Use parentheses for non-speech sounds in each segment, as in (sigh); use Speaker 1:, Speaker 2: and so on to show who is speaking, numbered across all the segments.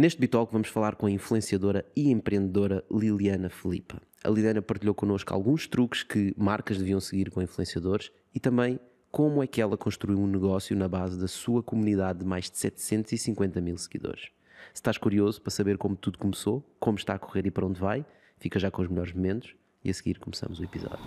Speaker 1: Neste Bitalk vamos falar com a influenciadora e empreendedora Liliana Filipa. A Liliana partilhou connosco alguns truques que marcas deviam seguir com influenciadores e também como é que ela construiu um negócio na base da sua comunidade de mais de 750 mil seguidores. Se estás curioso para saber como tudo começou, como está a correr e para onde vai, fica já com os melhores momentos e a seguir começamos o episódio.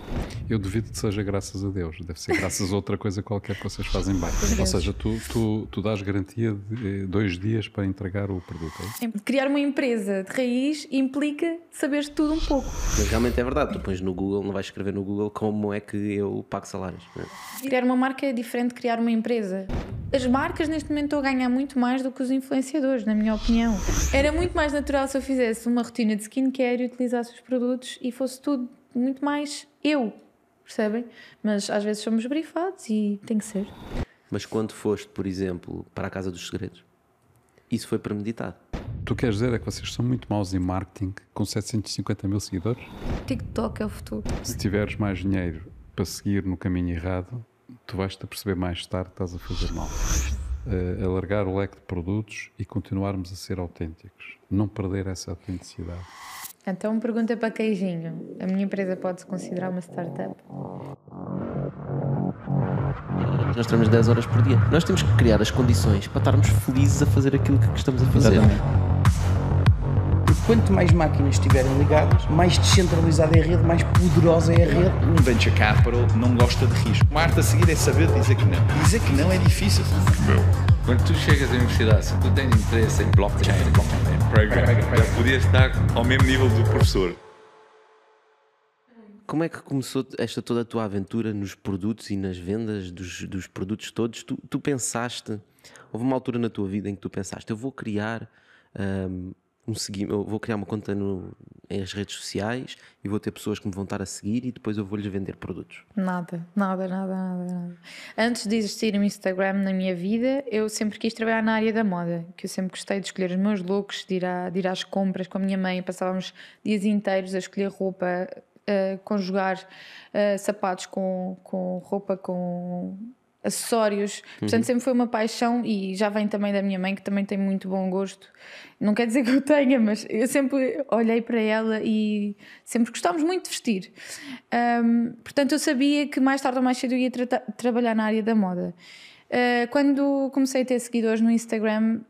Speaker 2: Eu duvido que seja graças a Deus, deve ser graças a outra coisa qualquer que vocês fazem bem. Ou seja, tu, tu, tu dás garantia de dois dias para entregar o produto.
Speaker 3: É Criar uma empresa de raiz implica saber tudo um pouco.
Speaker 1: Mas realmente é verdade, tu pões no Google, não vais escrever no Google como é que eu pago salários. É?
Speaker 3: Criar uma marca é diferente de criar uma empresa. As marcas neste momento estão a ganhar muito mais do que os influenciadores, na minha opinião. Era muito mais natural se eu fizesse uma rotina de skincare e utilizasse os produtos e fosse tudo muito mais eu, percebem? Mas às vezes somos brifados e tem que ser.
Speaker 1: Mas quando foste, por exemplo, para a Casa dos Segredos, isso foi premeditado.
Speaker 2: Tu queres dizer é que vocês são muito maus em marketing com 750 mil seguidores?
Speaker 3: TikTok é o futuro.
Speaker 2: Se tiveres mais dinheiro para seguir no caminho errado, tu vais-te a perceber mais tarde que estás a fazer mal. Uh, alargar o leque de produtos e continuarmos a ser autênticos. Não perder essa autenticidade.
Speaker 3: Então, pergunta para Queijinho: a minha empresa pode-se considerar uma startup?
Speaker 1: Nós temos 10 horas por dia. Nós temos que criar as condições para estarmos felizes a fazer aquilo que estamos a fazer.
Speaker 4: Quanto mais máquinas estiverem ligadas, mais descentralizada é a rede, mais poderosa é a rede.
Speaker 5: Um venture capital não gosta de risco. O arte a seguir é saber dizer que não. Dizer que não é difícil.
Speaker 6: Não. Quando tu chegas à universidade, se tu tens interesse em blockchain, blockchain já podias estar ao mesmo nível do professor.
Speaker 1: Como é que começou esta toda a tua aventura nos produtos e nas vendas dos, dos produtos todos? Tu, tu, pensaste, houve uma altura na tua vida em que tu pensaste, eu vou criar um, um seguimento, vou criar uma conta no, nas redes sociais e vou ter pessoas que me vão estar a seguir e depois eu vou-lhes vender produtos.
Speaker 3: Nada, nada, nada, nada, nada. Antes de existir o Instagram na minha vida, eu sempre quis trabalhar na área da moda, que eu sempre gostei de escolher os meus looks, de ir, a, de ir às compras com a minha mãe, passávamos dias inteiros a escolher roupa, a conjugar uh, sapatos com, com roupa, com acessórios. Portanto, uhum. sempre foi uma paixão e já vem também da minha mãe, que também tem muito bom gosto. Não quer dizer que eu (laughs) tenha, mas eu sempre olhei para ela e sempre gostámos muito de vestir. Um, portanto, eu sabia que mais tarde ou mais cedo eu ia tra trabalhar na área da moda. Uh, quando comecei a ter seguidores no Instagram,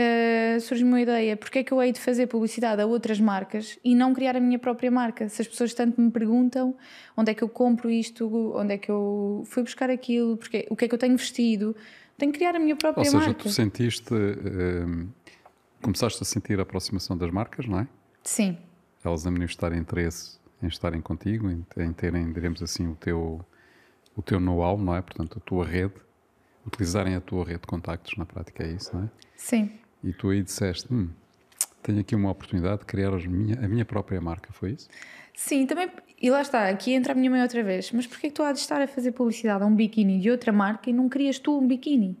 Speaker 3: uh, surgiu uma ideia: porque é que eu hei de fazer publicidade a outras marcas e não criar a minha própria marca? Se as pessoas tanto me perguntam onde é que eu compro isto, onde é que eu fui buscar aquilo, porque, o que é que eu tenho vestido, tenho que criar a minha própria marca.
Speaker 2: Ou seja,
Speaker 3: marca.
Speaker 2: tu sentiste, uh, começaste a sentir a aproximação das marcas, não é?
Speaker 3: Sim.
Speaker 2: Elas a manifestarem interesse em estarem contigo, em, em terem, diremos assim, o teu, o teu know-how, não é? Portanto, a tua rede utilizarem a tua rede de contactos, na prática é isso, não é?
Speaker 3: Sim.
Speaker 2: E tu aí disseste, hum, tenho aqui uma oportunidade de criar minha, a minha própria marca, foi isso?
Speaker 3: Sim, também, e lá está, aqui entra a minha mãe outra vez, mas porquê que tu há de estar a fazer publicidade a um biquíni de outra marca e não crias tu um biquíni?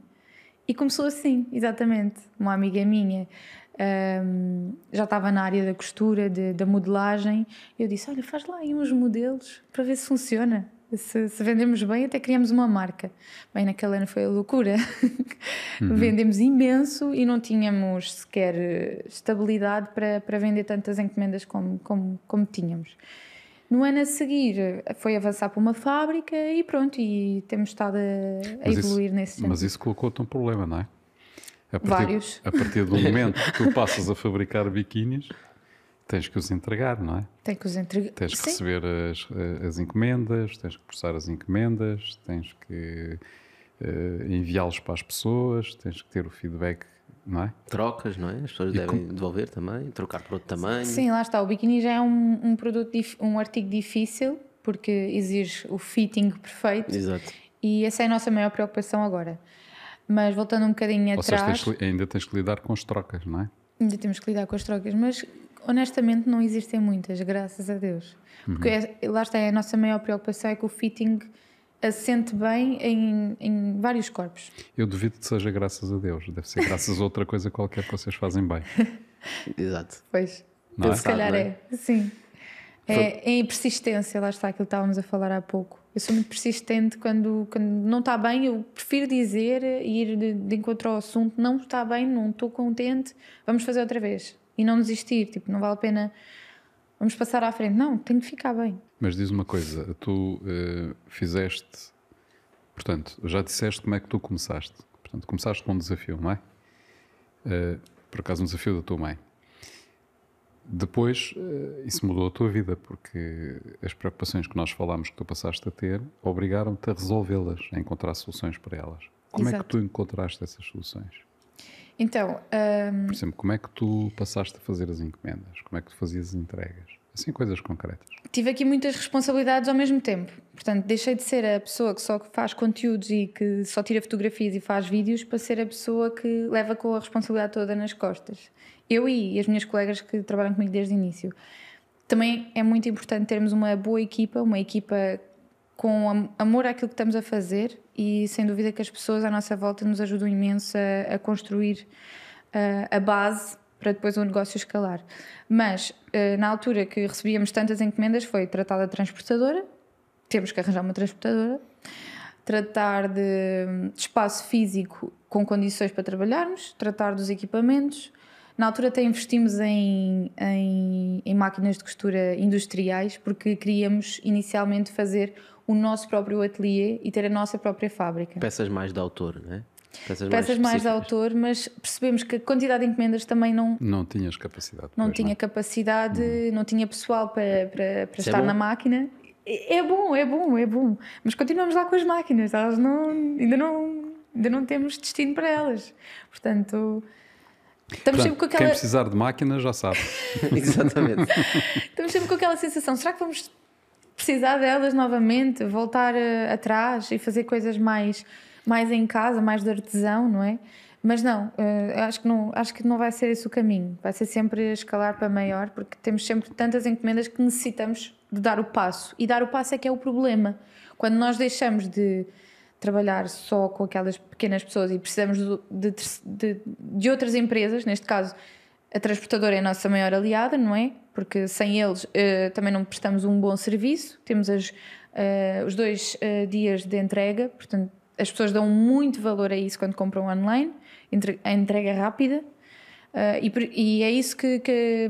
Speaker 3: E começou assim, exatamente. Uma amiga minha um, já estava na área da costura, de, da modelagem, eu disse: Olha, faz lá aí uns modelos para ver se funciona. Se, se, vendemos bem, até criamos uma marca. Bem, naquele ano foi a loucura. Uhum. (laughs) Vendemos imenso e não tínhamos sequer eh, estabilidade para, para vender tantas encomendas como, como, como tínhamos. No ano a seguir eh, foi avançar para uma fábrica e pronto, e temos estado a, a evoluir
Speaker 2: isso,
Speaker 3: nesse sentido.
Speaker 2: Mas isso colocou-te um problema, não é?
Speaker 3: A partir, Vários.
Speaker 2: A partir do momento que tu (laughs) passas a fabricar biquínis, Tens que os entregar, não é?
Speaker 3: Tens que os entregar.
Speaker 2: Tens que Sim. receber as, as encomendas, tens que processar as encomendas, tens que uh, enviá-los para as pessoas, tens que ter o feedback, não é?
Speaker 1: Trocas, não é? As pessoas e devem com... devolver também, trocar por outro tamanho.
Speaker 3: Sim, lá está. O biquíni já é um, um produto, um artigo difícil, porque exige o fitting perfeito.
Speaker 1: Exato.
Speaker 3: E essa é a nossa maior preocupação agora. Mas voltando um bocadinho
Speaker 2: Ou
Speaker 3: atrás.
Speaker 2: Seja, tens, ainda tens que lidar com as trocas, não é?
Speaker 3: Ainda temos que lidar com as trocas, mas honestamente não existem muitas, graças a Deus. Porque uhum. é, lá está, é a nossa maior preocupação é que o fitting assente bem em, em vários corpos.
Speaker 2: Eu duvido que seja graças a Deus, deve ser graças a outra coisa qualquer que vocês fazem bem. (laughs)
Speaker 1: Exato.
Speaker 3: Pois, não é? se calhar é? sim. É, em persistência, lá está aquilo que estávamos a falar há pouco. Eu sou muito persistente quando, quando não está bem, eu prefiro dizer e ir de, de encontro ao assunto, não está bem, não estou contente, vamos fazer outra vez. E não desistir, tipo, não vale a pena, vamos passar à frente. Não, tem que ficar bem.
Speaker 2: Mas diz uma coisa, tu eh, fizeste, portanto, já disseste como é que tu começaste. Portanto, começaste com um desafio, não é? Eh, por acaso, um desafio da tua mãe. Depois, eh, isso mudou a tua vida, porque as preocupações que nós falámos que tu passaste a ter obrigaram-te a resolvê-las, a encontrar soluções para elas. Como é que
Speaker 3: Exato.
Speaker 2: tu encontraste essas soluções?
Speaker 3: Então, hum,
Speaker 2: Por exemplo, como é que tu passaste a fazer as encomendas? Como é que tu fazias as entregas? Assim, coisas concretas.
Speaker 3: tive aqui muitas responsabilidades ao mesmo tempo. Portanto, deixei de ser a pessoa que só faz conteúdos e que só tira fotografias e faz vídeos para ser a pessoa que leva com a responsabilidade toda nas costas. Eu e as minhas colegas que trabalham comigo desde o início. Também é muito importante termos uma boa equipa, uma equipa com am- amor àquilo que estamos a fazer e sem dúvida que as pessoas à nossa volta nos ajudam imenso a, a construir uh, a base para depois o negócio escalar. Mas uh, na altura que recebíamos tantas encomendas foi tratar da transportadora, temos que arranjar uma transportadora, tratar de, de espaço físico com condições para trabalharmos, tratar dos equipamentos. Na altura até investimos em, em, em máquinas de costura industriais porque queríamos inicialmente fazer o nosso próprio ateliê e ter a nossa própria fábrica
Speaker 1: Peças mais de autor, não é? Peças,
Speaker 3: peças mais de autor, mas percebemos que a quantidade de encomendas também não,
Speaker 2: Não tinhas capacidade.
Speaker 3: não
Speaker 2: pois
Speaker 3: tinha capacidade, não tinha pessoal para, para, para
Speaker 1: é
Speaker 3: estar
Speaker 1: bom.
Speaker 3: na máquina. É é bom, é bom, é bom. Mas continuamos lá com as máquinas, elas não, ainda, não, ainda não temos destino para elas. Portanto, estamos
Speaker 2: Portanto,
Speaker 3: sempre com
Speaker 2: Quem
Speaker 3: aquela,
Speaker 2: precisar de máquinas já sabe. (laughs)
Speaker 1: Exatamente. (laughs)
Speaker 3: estamos sempre com aquela sensação: será que vamos precisar delas novamente, voltar eh, atrás e fazer coisas mais, mais em casa, mais de artesão, não é? Mas não, eh, acho, que não, acho que não vai ser esse o caminho. Vai ser sempre escalar para maior, porque temos sempre tantas encomendas que necessitamos de dar o passo. E dar o passo é que é o problema. Quando nós deixamos de trabalhar só com aquelas pequenas pessoas e precisamos de, ter- de, de outras empresas, neste caso a transportadora é a nossa maior aliada, não é? Porque sem eles eh, também não prestamos um bom serviço. Temos as, eh, os dois eh, dias de entrega, portanto, as pessoas dão muito valor a isso quando compram online, entre- a entrega rápida. E, e é isso que, que,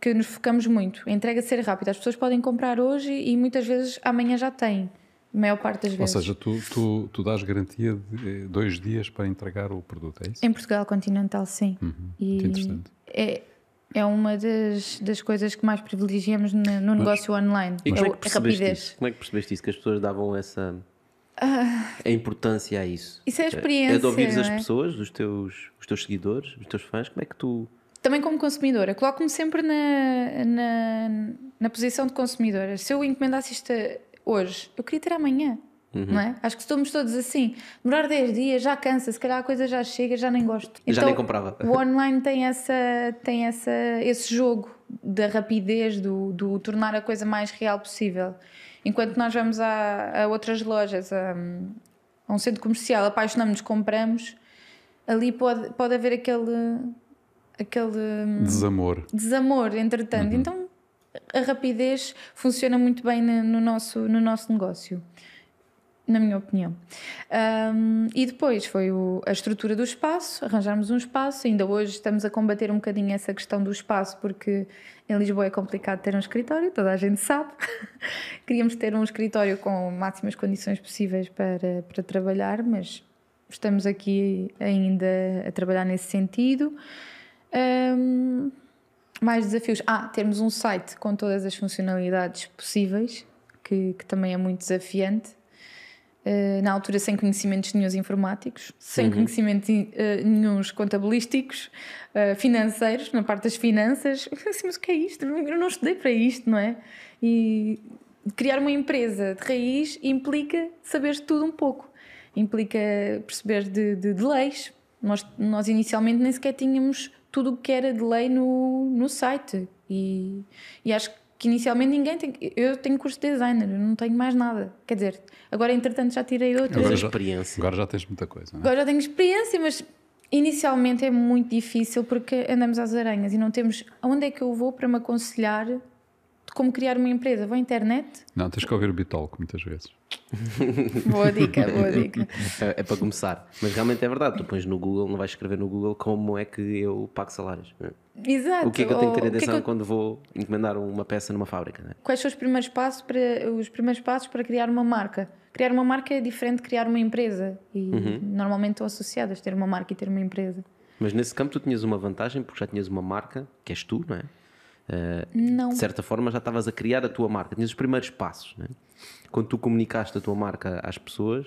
Speaker 3: que nos focamos muito: a entrega ser rápida. As pessoas podem comprar hoje e muitas vezes amanhã já têm, a maior parte das
Speaker 2: Ou
Speaker 3: vezes.
Speaker 2: seja, tu, tu, tu dás garantia de dois dias para entregar o produto, é isso?
Speaker 3: Em Portugal continental, sim.
Speaker 2: Uhum,
Speaker 3: E
Speaker 2: muito interessante.
Speaker 3: É, é uma das, das coisas que mais privilegiamos no, no negócio online.
Speaker 1: E
Speaker 3: é
Speaker 1: como é
Speaker 3: o-
Speaker 1: que
Speaker 3: a rapidez.
Speaker 1: isso? Como é que percebeste isso? Que as pessoas davam essa a importância a isso?
Speaker 3: Isso é a
Speaker 1: É
Speaker 3: experiência,
Speaker 1: de ouvires
Speaker 3: não
Speaker 1: as
Speaker 3: é?
Speaker 1: pessoas, os teus, os teus seguidores, os teus fãs, como é que tu.
Speaker 3: Também como consumidora, coloco-me sempre na, na, na posição de consumidora. Se eu encomendasse isto hoje, eu queria ter amanhã.
Speaker 1: Uhum.
Speaker 3: Não é? Acho que estamos todos assim. Demorar 10 dias já cansa, se calhar a coisa já chega, já nem gosto.
Speaker 1: Já
Speaker 3: Então,
Speaker 1: nem comprava.
Speaker 3: O online tem, essa, tem essa, esse jogo da rapidez, do, do tornar a coisa mais real possível. Enquanto nós vamos a, a outras lojas, a, a um centro comercial, apaixonamos-nos, compramos, ali pode, pode haver aquele, aquele
Speaker 2: Desamor.
Speaker 3: desamor, entretanto. Então a rapidez funciona muito bem no nosso, no nosso negócio, na minha opinião. Ahm, e depois foi o- a estrutura do espaço, arranjarmos um espaço. Ainda hoje estamos a combater um bocadinho essa questão do espaço, porque em Lisboa é complicado ter um escritório, toda a gente sabe. (laughs) Queríamos ter um escritório com máximas condições possíveis para, para trabalhar, mas estamos aqui ainda a trabalhar nesse sentido. Ahm, mais desafios. Ah, termos um site com todas as funcionalidades possíveis, que, que também é muito desafiante. Uh, na altura, sem conhecimentos nenhums informáticos, sem conhecimentos uh, nenhuns contabilísticos, uh, financeiros, na parte das finanças. Assim, mas o que é isto? Eu não estudei para isto, não é? E criar uma empresa de raiz implica saber tudo um pouco, implica perceber de, de, de leis. Nós, nós inicialmente nem sequer tínhamos tudo o que era de lei no, no site. E, e acho que inicialmente ninguém tem. Eu tenho curso de designer, eu não tenho mais nada. Quer dizer, agora entretanto já tirei outras.
Speaker 1: Agora experiência.
Speaker 2: agora já tens muita coisa, não é?
Speaker 3: Agora já tenho experiência, mas inicialmente é muito difícil porque andamos às aranhas e não temos. Aonde é que eu vou para me aconselhar de como criar uma empresa? Vou à internet?
Speaker 2: Não, tens que ouvir o Bitalco muitas vezes. (laughs)
Speaker 3: Boa dica, boa dica.
Speaker 1: É, é para começar. Mas realmente é verdade. Tu pões no Google, não vais escrever no Google como é que eu pago salários. é?
Speaker 3: Exato.
Speaker 1: O que é que eu tenho que ter
Speaker 3: ou o que é
Speaker 1: atenção
Speaker 3: que eu-
Speaker 1: quando vou encomendar uma peça numa fábrica? não é?
Speaker 3: Quais são os primeiros passos para os primeiros passos para criar uma marca? Criar uma marca é diferente de criar uma empresa e
Speaker 1: Uhum.
Speaker 3: normalmente estão associadas ter uma marca e ter uma empresa.
Speaker 1: Mas nesse campo tu tinhas uma vantagem porque já tinhas uma marca, que és tu, não é? Eh,
Speaker 3: Não.
Speaker 1: De certa forma já estavas a criar a tua marca, tinhas os primeiros passos. Não é? Quando tu comunicaste a tua marca às pessoas,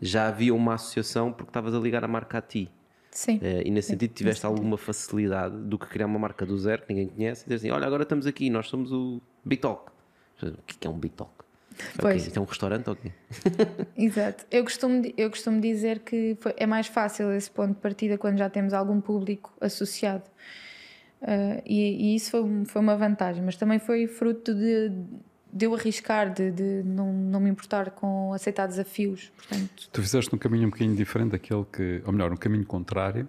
Speaker 1: já havia uma associação porque estavas a ligar a marca a ti.
Speaker 3: Sim.
Speaker 1: Eh, e nesse sentido tiveste alguma facilidade do que criar uma marca do zero que ninguém conhece e dizer assim: olha, agora estamos aqui, nós somos o Bitalk. O que é é um Bitalk?
Speaker 3: Pois.
Speaker 1: Okay, é um restaurante ou quê? (laughs)
Speaker 3: Exato. Eu costumo, eu costumo dizer que foi- é mais fácil esse ponto de partida quando já temos algum público associado. Ah, e, e isso foi, foi uma vantagem, mas também foi fruto de, de eu arriscar, de, de não, não me importar com aceitar desafios. Portanto,
Speaker 2: Tu fizeste um caminho um bocadinho diferente daquele que, ou melhor, um caminho contrário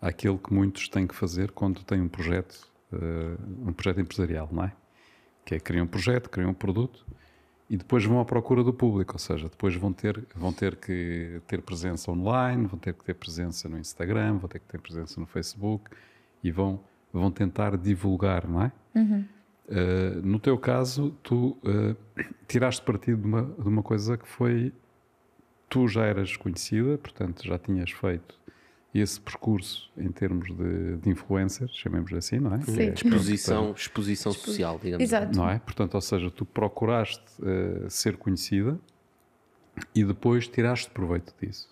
Speaker 2: àquele que muitos têm que fazer quando têm um projeto, eh, um projeto empresarial, não é? Que é criam um projeto, criam um produto e depois vão à procura do público, ou seja, depois vão ter, vão ter que ter presença online, vão ter que ter presença no Instagram, vão ter que ter presença no Facebook e vão, vão tentar divulgar, não é? Uh, no teu caso, tu uh, tiraste partido de uma, de uma coisa que foi. Tu já eras conhecida, portanto já tinhas feito esse percurso em termos de, de influencer, chamemos assim, não é?
Speaker 3: Sim.
Speaker 2: É-
Speaker 1: Exposição, exposição social, digamos. assim.
Speaker 3: exato.
Speaker 2: Não é? Portanto, ou seja, tu procuraste uh, ser conhecida e depois tiraste proveito disso,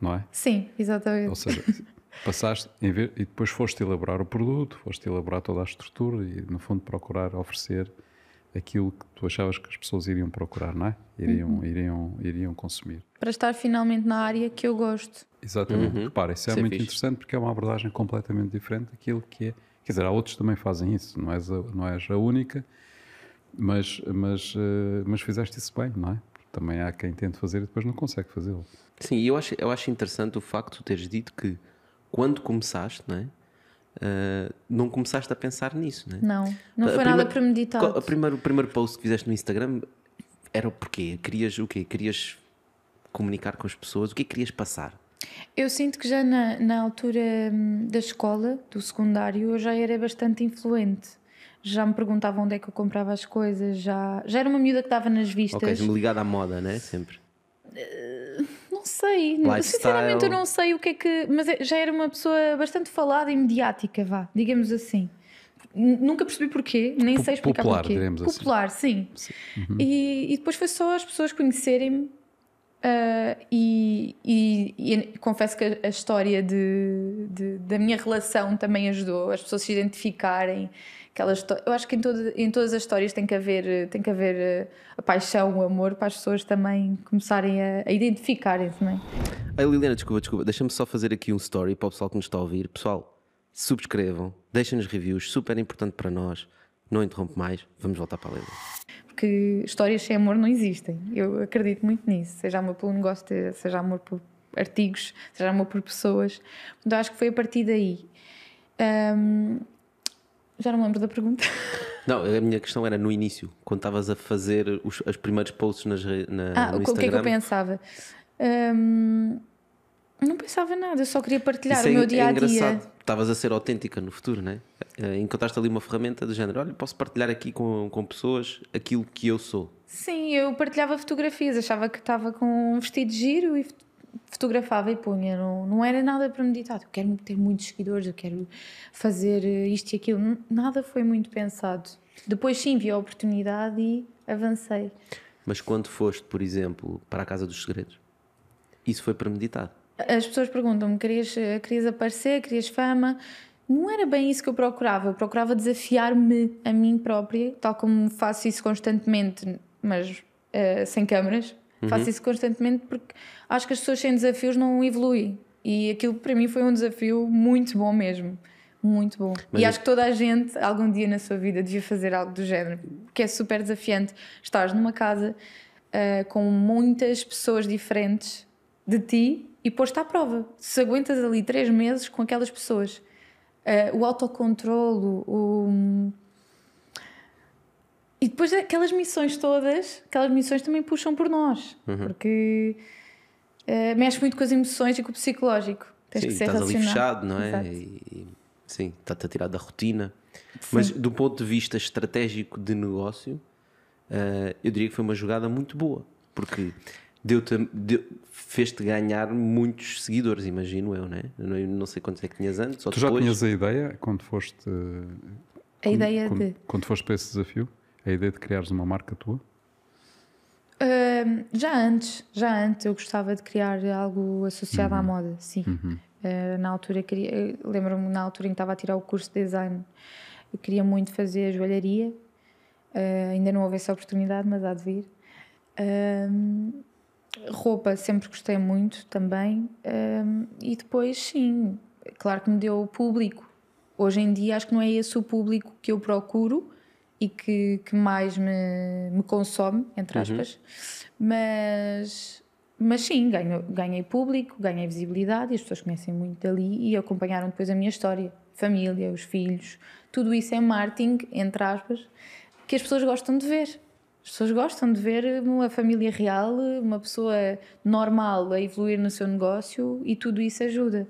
Speaker 2: não é?
Speaker 3: Sim, exatamente.
Speaker 2: Ou seja, (laughs) passaste em ver, e depois foste elaborar o produto, foste elaborar toda a estrutura e, no fundo, procurar oferecer aquilo que tu achavas que as pessoas iriam procurar, não é? Iriam,
Speaker 3: Uhum.
Speaker 2: iriam, iriam consumir.
Speaker 3: Para estar finalmente na área que eu gosto.
Speaker 2: Exatamente.
Speaker 1: Uhum.
Speaker 2: Repara, isso é
Speaker 1: Isso é
Speaker 2: muito
Speaker 1: fixe.
Speaker 2: interessante porque é uma abordagem completamente diferente daquilo que é. Quer dizer, há outros que também fazem isso, não és a, não és a única, mas, mas, eh, mas fizeste isso bem, não é? Porque também há quem tente fazer e depois não consegue fazê-lo.
Speaker 1: Sim, e eu acho, eu acho interessante o facto de tu teres dito que quando começaste, não é? Ah, não começaste a pensar nisso, não é?
Speaker 3: Não, não
Speaker 1: A
Speaker 3: foi nada premeditado.
Speaker 1: a primeiro, o primeiro post que fizeste no Instagram era o porquê? Querias o quê? Querias comunicar com as pessoas? O que é que querias passar?
Speaker 3: Eu sinto que já na, na altura hum, da escola, do secundário, eu já era bastante influente. Já me perguntavam onde é que eu comprava as coisas, já, já era uma miúda que estava nas vistas.
Speaker 1: Ok, ligado à moda, né? Sempre.
Speaker 3: Não sei,
Speaker 1: Lifestyle.
Speaker 3: sinceramente eu não sei o que é que. Mas é- já era uma pessoa bastante falada e mediática, vá, digamos assim. Nunca percebi porquê, nem sei explicar
Speaker 2: popular,
Speaker 3: porquê.
Speaker 2: diremos assim.
Speaker 3: Popular, sim.
Speaker 2: Uhum.
Speaker 3: E, e depois foi só as pessoas conhecerem-me. ah, e, e- e confesso que a, a história de, de- da minha relação também ajudou, as pessoas se identificarem. Aquela eu acho que em, todo- em todas as histórias tem que haver, tem que haver eh, a paixão, o amor, para as pessoas também começarem a, a identificarem-se. Não é?
Speaker 1: Ai, Liliana, desculpa, desculpa. Deixa-me só fazer aqui um story para o pessoal que nos está a ouvir. Pessoal, subscrevam, deixem-nos reviews, super importante para nós. Não interrompe mais, vamos voltar para a Liliana.
Speaker 3: Porque histórias sem amor não existem. Eu acredito muito nisso. Seja amor pelo negócio, seja amor por artigos, seja amor por pessoas. Então acho que foi a partir daí. Ahm, já não me lembro da pergunta.
Speaker 1: Não, a minha questão era no início, quando estavas a fazer os, os primeiros posts nas, na,
Speaker 3: Ah,
Speaker 1: no
Speaker 3: o que- o que é que eu
Speaker 1: Instagram.
Speaker 3: pensava? Ahm, não pensava nada, eu só queria partilhar
Speaker 1: Isso
Speaker 3: o
Speaker 1: é,
Speaker 3: meu dia
Speaker 1: é
Speaker 3: a dia.
Speaker 1: engraçado. Estavas a ser autêntica no futuro, não é? Eh, Encontraste ali uma ferramenta do género: olha, posso partilhar aqui com, com pessoas aquilo que eu sou.
Speaker 3: Sim, eu partilhava fotografias, achava que estava com um vestido giro e fotografava e punha. Não, não era nada premeditado. Eu quero ter muitos seguidores, eu quero fazer eh, isto e aquilo. Nada foi muito pensado. Depois sim vi a oportunidade e avancei.
Speaker 1: Mas quando foste, por exemplo, para a Casa dos Segredos, isso foi premeditado.
Speaker 3: As pessoas perguntam-me: querias, eh, querias aparecer, querias fama? Não era bem isso que eu procurava. Eu procurava desafiar-me a mim própria, tal como faço isso constantemente, mas eh, sem câmaras. Faço isso constantemente porque acho que as pessoas sem desafios não evoluem. E aquilo para mim foi um desafio muito bom mesmo. Muito bom.
Speaker 1: Mas
Speaker 3: e
Speaker 1: é-
Speaker 3: acho que toda a gente, algum dia na sua vida, devia fazer algo do género. Porque é super desafiante. Estás numa casa eh, com muitas pessoas diferentes de ti e pôs-te à prova. Se aguentas ali três meses com aquelas pessoas, eh, o autocontrolo, o... E depois aquelas missões todas, aquelas missões também puxam por nós,
Speaker 1: Uhum.
Speaker 3: porque eh, mexe muito com as emoções e com o psicológico. Tens
Speaker 1: sim,
Speaker 3: que ser
Speaker 1: estás ali
Speaker 3: racional.
Speaker 1: fechado, não é?
Speaker 3: Exato.
Speaker 1: E, sim, está-te a tirar da rotina. Mas do ponto de vista estratégico de negócio, eh, eu diria que foi uma jogada muito boa, porque deu-te, deu- fez-te ganhar muitos seguidores, imagino eu, né? Eu não, eu não sei quantos é que tinhas antes, ou
Speaker 2: Tu já
Speaker 1: depois.
Speaker 2: tinhas a ideia quando foste.
Speaker 3: A ideia
Speaker 2: quando,
Speaker 3: de.
Speaker 2: Quando foste para esse desafio, a ideia de criares uma marca tua?
Speaker 3: Ahm, já antes, já antes eu gostava de criar algo associado à
Speaker 2: Uhum.
Speaker 3: moda, sim. Ah, na altura queria, lembro-me na altura em que estava a tirar o curso de design, eu queria muito fazer joalharia. Ah, ainda não houve essa oportunidade, mas há de vir. Roupa sempre gostei muito também. E depois, sim, claro que me deu o público. Hoje em dia acho que não é esse o público que eu procuro e que, que mais me, me consome, entre aspas. Mas, mas sim, ganho, ganhei público, ganhei visibilidade e as pessoas conhecem muito dali e acompanharam depois a minha história. Família, os filhos, tudo isso é marketing, entre aspas, que as pessoas gostam de ver. As pessoas gostam de ver uma família real, uma pessoa normal a evoluir no seu negócio e tudo isso ajuda.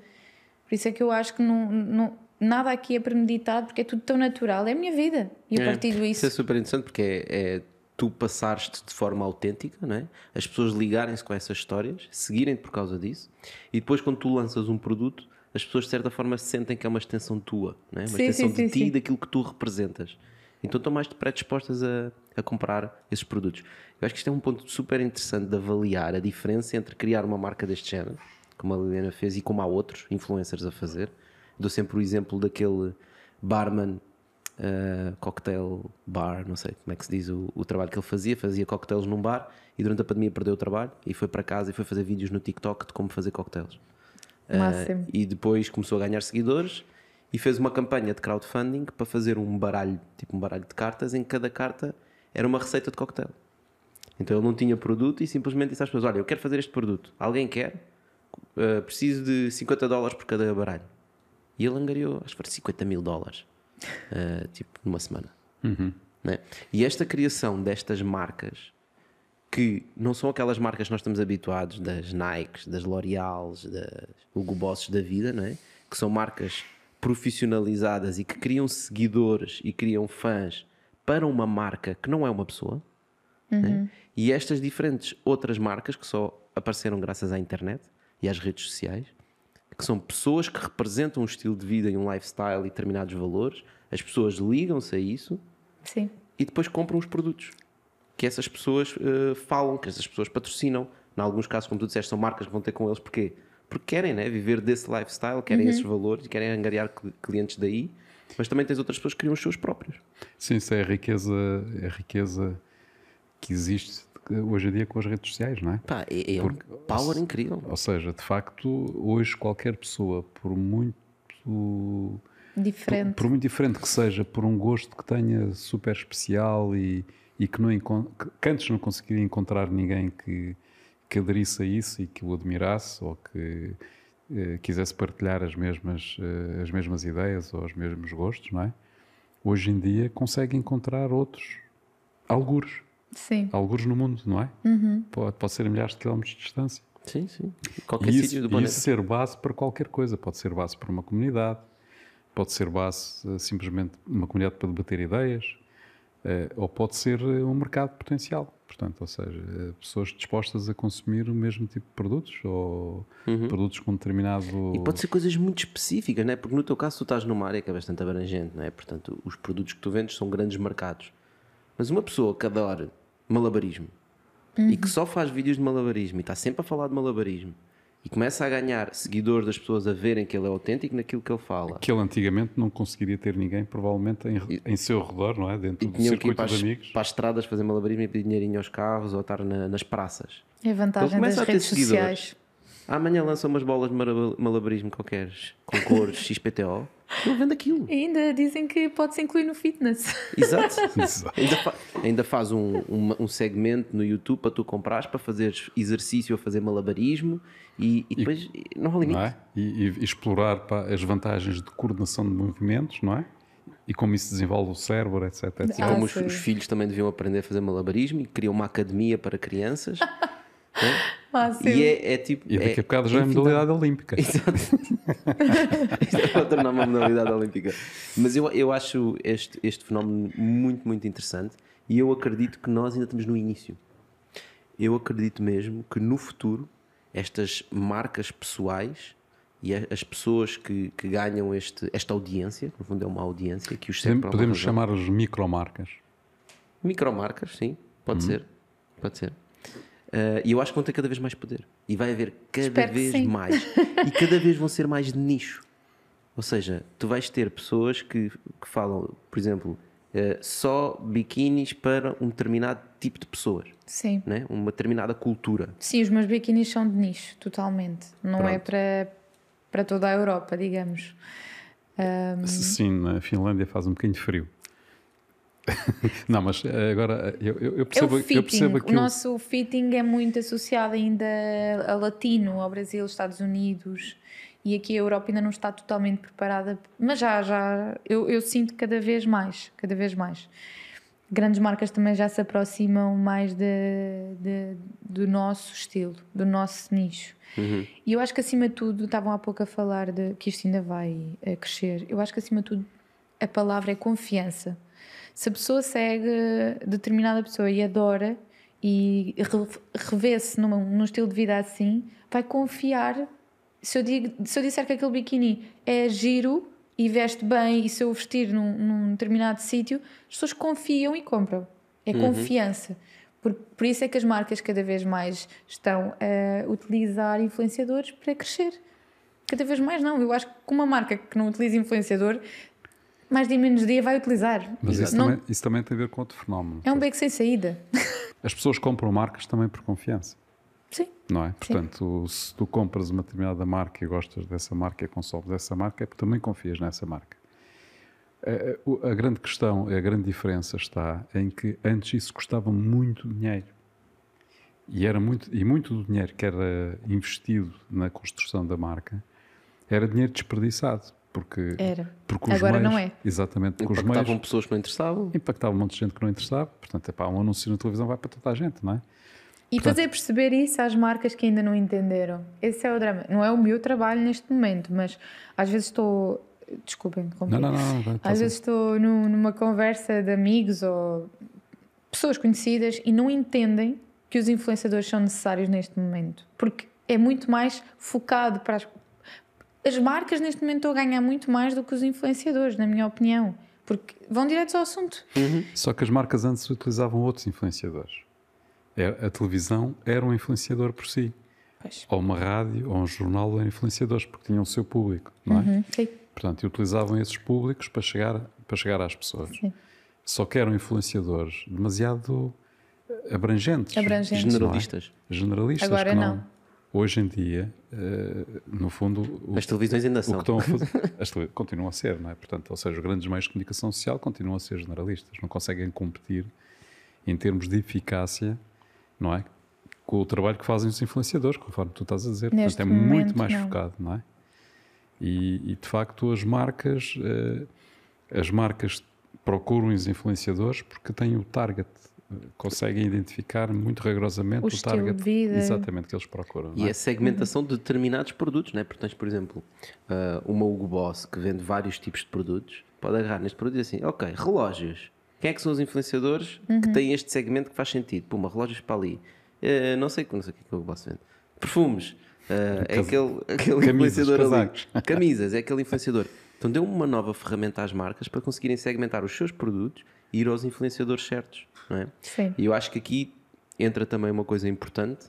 Speaker 3: Por isso é que eu acho que não, não- nada aqui é premeditado porque é tudo tão natural. É a minha vida e eu
Speaker 1: É,
Speaker 3: partilho
Speaker 1: Isso
Speaker 3: isso.
Speaker 1: é super interessante porque é, é tu passares-te de forma autêntica, não é? as pessoas ligarem-se com essas histórias, seguirem-te por causa disso, e depois quando tu lanças um produto, as pessoas de certa forma sentem que é uma extensão tua, não é? uma
Speaker 3: Sim,
Speaker 1: extensão
Speaker 3: sim,
Speaker 1: de
Speaker 3: sim,
Speaker 1: ti e daquilo que tu representas. Então estão mais predispostas a, a comprar esses produtos. Eu acho que isto é um ponto super interessante de avaliar a diferença entre criar uma marca deste género, como a Liliana fez, e como há outros influencers a fazer. Dou sempre o exemplo daquele barman uh, cocktail bar, não sei como é que se diz o, o trabalho que ele fazia, fazia cocktails num bar e durante a pandemia perdeu o trabalho e foi para casa e foi fazer vídeos no TikTok de como fazer cocktails. Uh, e depois começou a ganhar seguidores e fez uma campanha de crowdfunding para fazer um baralho, tipo um baralho de cartas, em que cada carta era uma receita de cocktail. Então ele não tinha produto e simplesmente disse às pessoas: Olha, eu quero fazer este produto, alguém quer? Uh, preciso de 50 dólares por cada baralho. E ele angariou, acho que foram 50 mil dólares, uh, tipo, numa semana. Né? E esta criação destas marcas, que não são aquelas marcas que nós estamos habituados, das Nikes, das L'Oreals, das Hugo Bosses da vida, não é? que são marcas profissionalizadas e que criam seguidores e criam fãs para uma marca que não é uma pessoa. né? E estas diferentes outras marcas que só apareceram graças à internet e às redes sociais, que são pessoas que representam um estilo de vida e um lifestyle e determinados valores, as pessoas ligam-se a isso
Speaker 3: Sim.
Speaker 1: e depois compram os produtos que essas pessoas eh, falam, que essas pessoas patrocinam. Em alguns casos, como tu disseste, são marcas que vão ter com eles. Porquê? Porque querem né, viver desse lifestyle, querem esses valores e querem angariar cl- clientes daí. Mas também tens outras pessoas que criam os seus próprios.
Speaker 2: Sim, isso é a riqueza, é a riqueza que existe hoje em dia com as redes sociais, não é?
Speaker 1: Pá, é, é um
Speaker 2: Porque-
Speaker 1: power incrível.
Speaker 2: Ou seja, de facto, hoje qualquer pessoa, por muito
Speaker 3: Diferente.
Speaker 2: por muito diferente que seja, por um gosto que tenha super especial e, e que, não que antes não conseguiria encontrar ninguém que, que aderisse a isso e que o admirasse ou que eh, quisesse partilhar as mesmas, eh, as mesmas ideias ou os mesmos gostos, não é? Hoje em dia consegue encontrar outros algures,
Speaker 3: Sim.
Speaker 2: algures no mundo, não é? Pode, pode ser a milhares de quilómetros de distância.
Speaker 1: Sim, sim. Qualquer
Speaker 2: E
Speaker 1: sítio
Speaker 2: isso,
Speaker 1: do
Speaker 2: e
Speaker 1: planeta.
Speaker 2: isso ser base para qualquer coisa. Pode ser base para uma comunidade, pode ser base eh, simplesmente uma comunidade para debater ideias, eh, ou pode ser eh, um mercado potencial. Portanto, ou seja, pessoas dispostas a consumir o mesmo tipo de produtos ou produtos com determinado.
Speaker 1: Uhum. E pode ser coisas muito específicas, né? porque no teu caso tu estás numa área que é bastante abrangente, né? portanto os produtos que tu vendes são grandes mercados. Mas uma pessoa que adora malabarismo e que só faz vídeos de malabarismo e está sempre a falar de malabarismo e começa a ganhar seguidores das pessoas a verem que ele é autêntico naquilo que ele fala.
Speaker 2: Que ele antigamente não conseguiria ter ninguém, provavelmente, em, em seu redor, não é? Dentro
Speaker 1: E
Speaker 2: do
Speaker 1: tinham que ir
Speaker 2: circuito
Speaker 1: para
Speaker 2: de
Speaker 1: as,
Speaker 2: amigos.
Speaker 1: para as estradas fazer malabarismo e pedir dinheirinho aos carros ou estar na- nas praças.
Speaker 3: É a vantagem das redes
Speaker 1: seguidores.
Speaker 3: sociais.
Speaker 1: Amanhã lança umas bolas de malabarismo qualquer com cores (laughs) XPTO. Ele vende aquilo.
Speaker 3: E ainda dizem que pode-se incluir no fitness.
Speaker 1: Exato. (laughs)
Speaker 2: Exato.
Speaker 1: ainda, fa- ainda faz um, uma- um segmento no YouTube para tu comprares para fazeres exercício a fazer malabarismo e, e depois não há limite.
Speaker 2: não é? E, e explorar pá, as vantagens de coordenação de movimentos, não é? e como isso desenvolve o cérebro, etc. etc.
Speaker 1: E
Speaker 3: Ah,
Speaker 1: como os, os filhos também deviam aprender a fazer malabarismo e criam uma academia para crianças. (laughs) né?
Speaker 3: Máximo.
Speaker 1: E é, é tipo.
Speaker 2: E daqui
Speaker 1: é
Speaker 2: a bocado já é modalidade olímpica.
Speaker 1: Exato. (laughs) Isto é para tornar uma modalidade olímpica. Mas eu, eu acho este, este fenómeno muito, muito interessante e eu acredito que nós ainda estamos no início. Eu acredito mesmo que no futuro estas marcas pessoais e as pessoas que, que ganham este, esta audiência, que no fundo é uma audiência que os
Speaker 2: Podemos, podemos
Speaker 1: razão.
Speaker 2: chamar-os micromarcas.
Speaker 1: Micromarcas, sim, pode ser. Pode ser. Ah, e eu acho que vão ter cada vez mais poder. E vai haver cada
Speaker 3: Espero
Speaker 1: vez mais. E cada vez vão ser mais de nicho. Ou seja, tu vais ter pessoas que, que falam, por exemplo, ah, só biquínis para um determinado tipo de pessoas,
Speaker 3: Sim.
Speaker 1: né? uma determinada cultura.
Speaker 3: Sim, os meus biquinis são de nicho, totalmente. Não é
Speaker 1: Pronto.
Speaker 3: para, para toda a Europa, digamos. Ahm,
Speaker 2: Sim, na Finlândia faz um bocadinho de frio. (laughs) não, mas eh, agora eh, eu, eu-
Speaker 3: é o
Speaker 2: percebo,
Speaker 3: fitting.
Speaker 2: eu percebo
Speaker 3: O
Speaker 2: aquilo.
Speaker 3: nosso fitting é muito associado ainda a latino, ao Brasil, Estados Unidos. E aqui a Europa ainda não está totalmente preparada. Mas já, já, eu, eu sinto cada vez mais, cada vez mais. Grandes marcas também já se aproximam mais de, de- do nosso estilo, do nosso nicho. E eu acho que acima de tudo, estavam há pouco a falar de que isto ainda vai eh, crescer. Eu acho que acima de tudo a palavra é confiança. Se a pessoa segue determinada pessoa e adora e re- revê-se num estilo de vida assim, vai confiar. Se eu, digo- se eu disser que aquele biquíni é giro e veste bem, e se eu vestir num, num determinado sítio, as pessoas confiam e compram. É confiança. Por, por isso é que as marcas cada vez mais estão a utilizar influenciadores para crescer. Cada vez mais não. Eu acho que uma marca que não utiliza influenciador, mais dia menos dia vai utilizar.
Speaker 2: Mas isso
Speaker 3: Não-
Speaker 2: também, isso também tem a ver com outro fenómeno.
Speaker 3: é um beco sem saída.
Speaker 2: As pessoas compram marcas também por confiança,
Speaker 3: Sim.
Speaker 2: não é? Portanto, se tu compras uma determinada marca e gostas dessa marca e consomes essa marca, é porque também confias nessa marca. Eh, o- A grande questão, a grande diferença está em que antes isso custava muito dinheiro. E, era muito, e muito do dinheiro que era investido na construção da marca era dinheiro desperdiçado. Porque,
Speaker 3: Era.
Speaker 2: porque os
Speaker 3: Agora
Speaker 2: meios,
Speaker 3: não é.
Speaker 2: Exatamente, porque os meios
Speaker 1: Impactavam pessoas que não interessavam.
Speaker 2: impactava um monte de gente que não interessava. Portanto, epá, um anúncio na televisão vai para toda a gente, não é?
Speaker 3: E fazer perceber isso às marcas que ainda não entenderam. Esse é o drama. Não é o meu trabalho neste momento, mas às vezes estou. Desculpem, interromper.
Speaker 2: Não, não, não. vai,
Speaker 3: Às vezes estou num- numa conversa de amigos ou pessoas conhecidas e não entendem que os influenciadores são necessários neste momento. Porque é muito mais focado para as. As marcas neste momento estão a ganhar muito mais do que os influenciadores, na minha opinião. Porque vão direto ao assunto.
Speaker 2: Só que as marcas antes utilizavam outros influenciadores. Era- A televisão era um influenciador por si.
Speaker 3: Pois.
Speaker 2: Ou uma rádio, ou um jornal eram influenciadores, porque tinham o seu público, não é?
Speaker 3: Uhum, sim.
Speaker 2: Portanto, e utilizavam esses públicos para chegar, para chegar às pessoas.
Speaker 3: Sim.
Speaker 2: Só que eram influenciadores demasiado abrangentes.
Speaker 3: Abrangentes.
Speaker 2: não é?
Speaker 1: Generalistas.
Speaker 2: Generalistas
Speaker 3: Agora
Speaker 2: que não.
Speaker 3: não.
Speaker 2: Hoje em dia, eh, no fundo, o,
Speaker 1: As televisões ainda
Speaker 2: o
Speaker 1: são.
Speaker 2: que estão a fazer, (laughs) as tele- continuam a ser, não é? Portanto, ou seja, os grandes meios de comunicação social continuam a ser generalistas, não conseguem competir em termos de eficácia, não é? Com o trabalho que fazem os influenciadores, conforme tu estás a dizer.
Speaker 3: Neste
Speaker 2: Portanto, é muito
Speaker 3: momento,
Speaker 2: mais
Speaker 3: não.
Speaker 2: focado, não é? E, e, de facto as marcas, eh, as marcas procuram os influenciadores porque têm o target, conseguem identificar muito rigorosamente
Speaker 3: O
Speaker 2: o, target
Speaker 3: vida.
Speaker 2: exatamente que eles procuram.
Speaker 1: E
Speaker 2: é?
Speaker 1: a segmentação de determinados produtos, né? Tens, por exemplo, ah, uma Hugo Boss que vende vários tipos de produtos, pode agarrar neste produto e dizer assim: ok, relógios. Quem é que são os influenciadores
Speaker 3: Uhum.
Speaker 1: que têm este segmento que faz sentido? Puma, relógios para ali. Eh, não sei, não sei o que é que o Hugo Boss vende. Perfumes. ah, é aquele, aquele
Speaker 2: Camisas,
Speaker 1: influenciador ali. (laughs) Camisas, é aquele influenciador. Então deu uma nova ferramenta às marcas para conseguirem segmentar os seus produtos ir aos influenciadores certos. Não é?
Speaker 3: Sim.
Speaker 1: E eu acho que aqui entra também uma coisa importante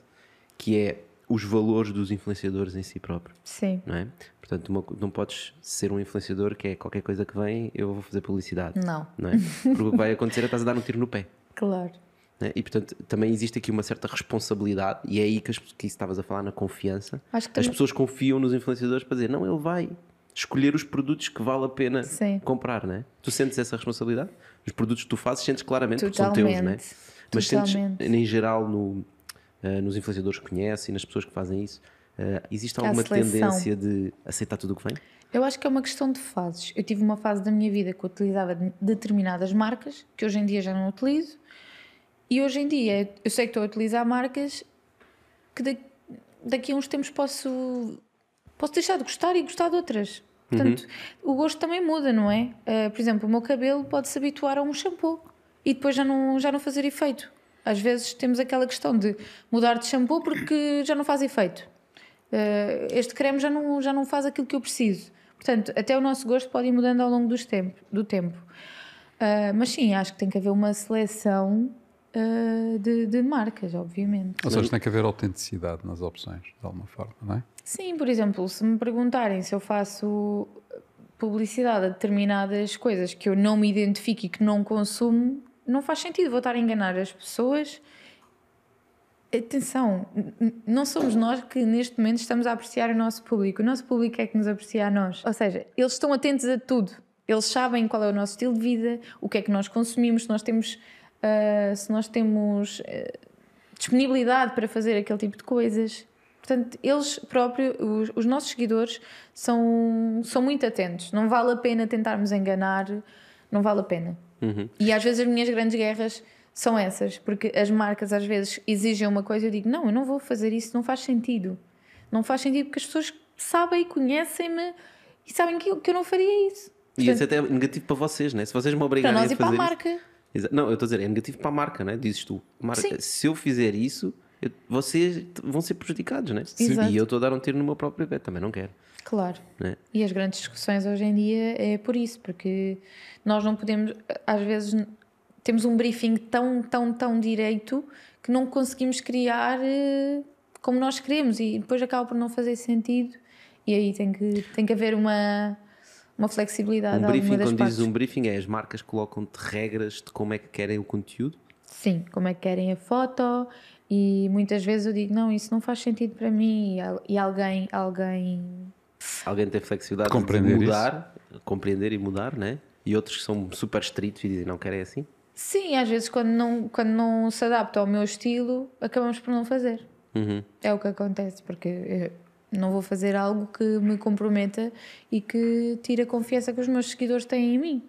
Speaker 1: que é os valores dos influenciadores em si próprio,
Speaker 3: Sim.
Speaker 1: não é? Portanto, uma não podes ser um influenciador que é qualquer coisa que vem, eu vou fazer publicidade,
Speaker 3: Não.
Speaker 1: não é? Porque o que vai acontecer é estás a dar um tiro no pé.
Speaker 3: Claro.
Speaker 1: né? E portanto, também existe aqui uma certa responsabilidade, e é aí que, as, que estavas a falar na confiança.
Speaker 3: Acho que
Speaker 1: As
Speaker 3: também-
Speaker 1: pessoas confiam nos influenciadores para dizer, não, ele vai escolher os produtos que vale a pena
Speaker 3: Sim.
Speaker 1: comprar, não é? Tu sentes essa responsabilidade? Os produtos que tu fazes, sentes claramente porque são teus, não é?
Speaker 3: Totalmente.
Speaker 1: Mas sentes,
Speaker 3: Totalmente.
Speaker 1: em geral, no, eh, nos influenciadores que conhecem, nas pessoas que fazem isso, Uh, existe alguma tendência de aceitar tudo o que vem?
Speaker 3: Eu acho que é uma questão de fases. Eu tive uma fase da minha vida que eu utilizava de- determinadas marcas, que hoje em dia já não utilizo, e hoje em dia eu sei que estou a utilizar marcas que da- daqui a uns tempos posso, posso deixar de gostar e gostar de outras. Portanto, o gosto também muda, não é? Uh, por exemplo, o meu cabelo pode se habituar a um shampoo e depois já não, já não fazer efeito. Às vezes temos aquela questão de mudar de shampoo porque já não faz efeito. Uh, este creme já não, já não faz aquilo que eu preciso. Portanto, até o nosso gosto pode ir mudando ao longo dos tempo, do tempo. Uh, mas sim, acho que tem que haver uma seleção uh, de, de marcas, obviamente.
Speaker 2: Ou seja, tem que haver autenticidade nas opções, de alguma forma, não é?
Speaker 3: Sim, por exemplo, se me perguntarem se eu faço publicidade a determinadas coisas que eu não me identifico e que não consumo, não faz sentido. Vou estar a enganar as pessoas. Atenção, não somos nós que neste momento estamos a apreciar o nosso público. O nosso público é que nos aprecia a nós. Ou seja, eles estão atentos a tudo. Eles sabem qual é o nosso estilo de vida, o que é que nós consumimos, se nós temos, ah, se nós temos ah, disponibilidade para fazer aquele tipo de coisas. Portanto, eles próprios, os, os nossos seguidores, são, são muito atentos. Não vale a pena tentarmos enganar, não vale a pena. E às vezes as minhas grandes guerras são essas, porque as marcas às vezes exigem uma coisa e eu digo: não, eu não vou fazer isso, não faz sentido. Não faz sentido porque as pessoas sabem e conhecem-me e sabem que eu, que eu não faria isso.
Speaker 1: E isso até é negativo para vocês, né? Se vocês me
Speaker 3: Para
Speaker 1: obrigarem
Speaker 3: nós
Speaker 1: a
Speaker 3: e para a
Speaker 1: fazer isso-
Speaker 3: marca.
Speaker 1: Exa- Não, eu estou a dizer, é negativo para a marca, né? Dizes tu. Marca, se eu fizer isso, eu- vocês vão ser prejudicados, né?
Speaker 3: Exato.
Speaker 1: E eu estou a dar um tiro no meu próprio pé, também não quero.
Speaker 3: Claro.
Speaker 1: Né?
Speaker 3: E as grandes discussões hoje em dia é por isso, porque nós não podemos, às vezes, temos um briefing tão, tão, tão direito que não conseguimos criar eh, como nós queremos e depois acaba por não fazer sentido. E aí tem que, tem que haver uma, uma flexibilidade.
Speaker 1: Um briefing, quando
Speaker 3: partes.
Speaker 1: dizes um briefing, é as marcas colocam-te regras de como é que querem o conteúdo.
Speaker 3: Sim, como é que querem a foto e muitas vezes eu digo, não, isso não faz sentido para mim e, al- e alguém, alguém
Speaker 1: Alguém tem flexibilidade
Speaker 2: Compreender
Speaker 1: de mudar, compreender e mudar, né? E outros que são super estritos e dizem, não querem assim.
Speaker 3: Sim, às vezes quando não, quando não se adapta ao meu estilo, acabamos por não fazer.
Speaker 1: Uhum.
Speaker 3: É o que acontece, porque eu não vou fazer algo que me comprometa e que tire a confiança que os meus seguidores têm em mim.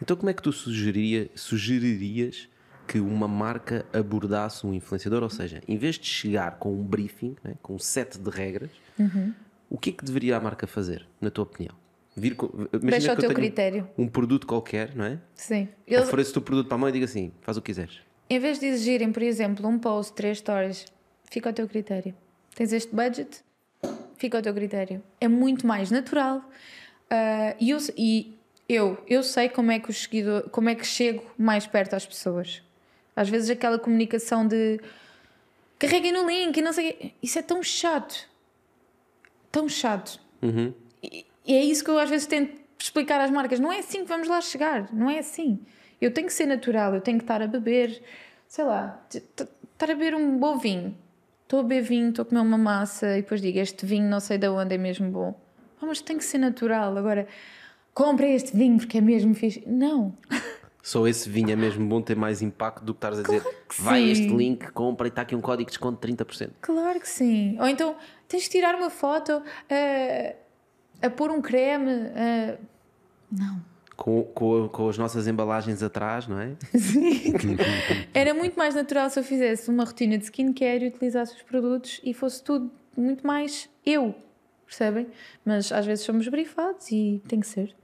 Speaker 1: Então, como é que tu sugeria, sugeririas que uma marca abordasse um influenciador? Ou seja, em vez de chegar com um briefing, né, com um set de regras,
Speaker 3: Uhum.
Speaker 1: o que é que deveria a marca fazer, na tua opinião? Vir com,
Speaker 3: Deixa o
Speaker 1: eu
Speaker 3: teu critério.
Speaker 1: Um produto qualquer, não é?
Speaker 3: Sim. Eles,
Speaker 1: Ofereço o teu produto para a mão e digo assim: faz o que quiseres.
Speaker 3: em vez de exigirem, por exemplo, um post, três stories, fica ao teu critério. Tens este budget, fica ao teu critério. É muito mais natural. Ah, e eu, e eu, eu sei como é que os seguidor, como é que chego mais perto às pessoas. Às vezes aquela comunicação de carreguem no link e não sei. Isso é tão chato. Tão chato. E, e é isso que eu às vezes tento explicar às marcas. Não é assim que vamos lá chegar. Não é assim. Eu tenho que ser natural. Eu tenho que estar a beber, sei lá, estar a beber um bom vinho. Estou a beber vinho, estou a comer uma massa e depois digo: Este vinho não sei de onde é mesmo bom. Ah, mas tem que ser natural. Agora, compra este vinho porque é mesmo fixe. Não.
Speaker 1: Só esse vinho é mesmo bom, tem mais impacto do que estares a dizer
Speaker 3: que
Speaker 1: vai
Speaker 3: sim.
Speaker 1: este link, compra e está aqui um código de desconto de 30%.
Speaker 3: Claro que sim. Ou então tens de tirar uma foto eh, a pôr um creme. eh, Não.
Speaker 1: Com, com, com as nossas embalagens atrás, não é? (laughs)
Speaker 3: Era muito mais natural se eu fizesse uma rotina de skincare e utilizasse os produtos e fosse tudo muito mais eu, percebem? Mas às vezes somos brifados e tem que ser.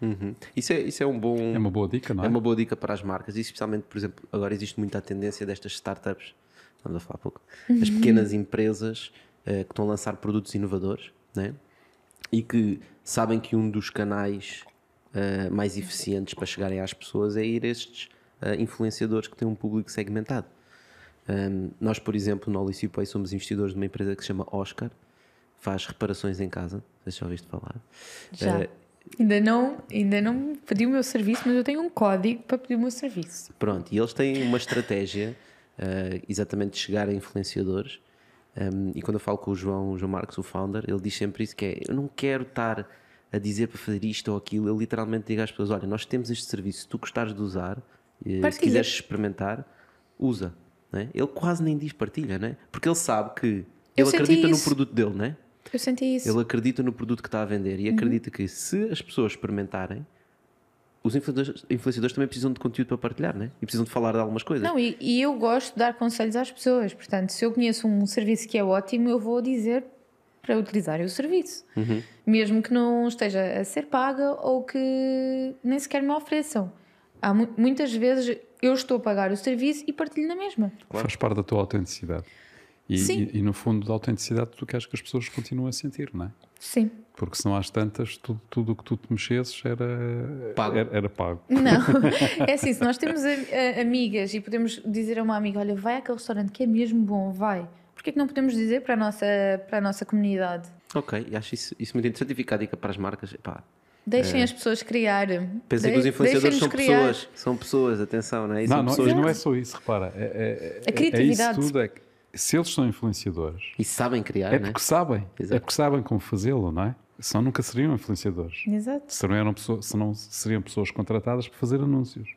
Speaker 1: Uhum. Isso, é, isso é um bom.
Speaker 2: É uma boa dica, não é?
Speaker 1: É uma boa dica para as marcas e especialmente, por exemplo, agora existe muita tendência destas startups, estamos a falar há pouco, as pequenas empresas eh, que estão a lançar produtos inovadores né? e que sabem que um dos canais eh, mais eficientes para chegarem às pessoas é ir a estes eh, influenciadores que têm um público segmentado. Um, nós, por exemplo, no Olicipay somos investidores de uma empresa que se chama Oscar, faz reparações em casa, se já ouviste falar.
Speaker 3: Já.
Speaker 1: Eh,
Speaker 3: Ainda não, ainda não pedi o meu serviço, mas eu tenho um código para pedir o meu serviço.
Speaker 1: Pronto, e eles têm uma estratégia eh, exatamente de chegar a influenciadores. Um, e quando eu falo com o João, o João Marcos, o founder, ele diz sempre isso: que é eu não quero estar a dizer para fazer isto ou aquilo. Eu literalmente digo às pessoas: olha, nós temos este serviço, se tu gostares de usar, eh, se
Speaker 3: Partilha.
Speaker 1: quiseres experimentar, usa. né? Ele quase nem diz partilha, né? porque ele sabe que
Speaker 3: Eu
Speaker 1: Ele acredita no
Speaker 3: isso.
Speaker 1: produto dele, não é?
Speaker 3: Eu senti isso.
Speaker 1: Ele acredita no produto que está a vender
Speaker 3: Uhum.
Speaker 1: e acredita que se as pessoas experimentarem, os influenciadores, influenciadores também precisam de conteúdo para partilhar, né? E precisam de falar de algumas coisas.
Speaker 3: Não, e, e eu gosto de dar conselhos às pessoas. Portanto, se eu conheço um serviço que é ótimo, eu vou dizer para utilizarem o serviço. Mesmo que não esteja a ser paga ou que nem sequer me ofereçam. Há mu- muitas vezes eu estou a pagar o serviço e partilho na mesma.
Speaker 2: Faz parte da tua autenticidade. E,
Speaker 3: Sim.
Speaker 2: e- e, no fundo da autenticidade tu queres que as pessoas continuem a sentir, não é?
Speaker 3: Sim.
Speaker 2: Porque se não às tantas, tudo, tudo o que tu te mexesses era
Speaker 1: Pago.
Speaker 2: Era, era pago.
Speaker 3: Não, (laughs) é assim, se nós temos a- a- amigas e podemos dizer a uma amiga, olha, vai àquele restaurante que é mesmo bom, vai. Porquê que não podemos dizer para a nossa, para a nossa comunidade?
Speaker 1: Ok, e acho isso, isso muito interessante e fica a dica para as marcas. Epá,
Speaker 3: Deixem as pessoas criar.
Speaker 1: pensem que os influenciadores são
Speaker 3: criar.
Speaker 1: pessoas. São pessoas, atenção, não é? E
Speaker 2: Não, não,
Speaker 1: pessoas
Speaker 2: não é só isso, repara. É, é- é-
Speaker 3: A criatividade.
Speaker 2: É isso tudo. É que se eles são influenciadores,
Speaker 1: E sabem criar,
Speaker 2: é
Speaker 1: é?
Speaker 2: porque sabem.
Speaker 1: Exato.
Speaker 2: É porque sabem como fazê-lo, não é? Senão nunca seriam influenciadores.
Speaker 3: Exato.
Speaker 2: Se não, eram pessoas, se não seriam pessoas contratadas para fazer anúncios.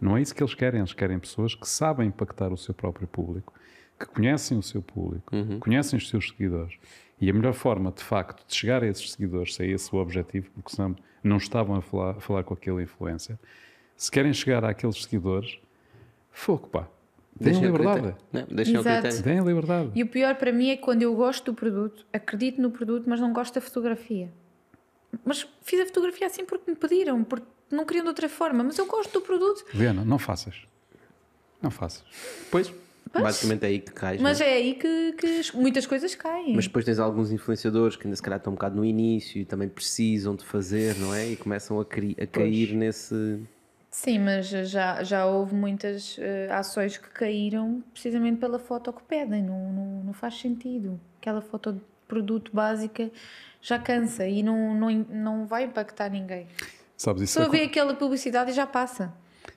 Speaker 2: Não é isso que eles querem. Eles querem pessoas que sabem impactar o seu próprio público, que conhecem o seu público, conhecem os seus seguidores. E a melhor forma, de facto, de chegar a esses seguidores, se é esse o objetivo, porque senão não estavam a falar, a falar com aquele influencer, se querem chegar àqueles seguidores, foco, pá. Deem liberdade.
Speaker 1: Não, deixem ao
Speaker 3: Exato.
Speaker 1: critério.
Speaker 2: Deem liberdade.
Speaker 3: E o pior para mim é quando eu gosto do produto, acredito no produto, mas não gosto da fotografia. Mas fiz a fotografia assim porque me pediram, porque não queriam de outra forma. Mas eu gosto do produto.
Speaker 2: Liana, não faças. Não faças.
Speaker 1: Pois, basicamente é aí que cais.
Speaker 3: Mas
Speaker 1: não é?
Speaker 3: aí que, que as- muitas coisas caem.
Speaker 1: Mas depois tens alguns influenciadores que ainda se calhar estão um bocado no início e também precisam de fazer, não é? E começam a, a cair nesse.
Speaker 3: Sim, mas já, já houve muitas eh, ações que caíram precisamente pela foto que pedem. Não, não, não faz sentido. Aquela foto de produto básica já cansa e não, não, não vai impactar ninguém.
Speaker 2: Sabes, isso,
Speaker 3: Só vê aquela publicidade e já passa.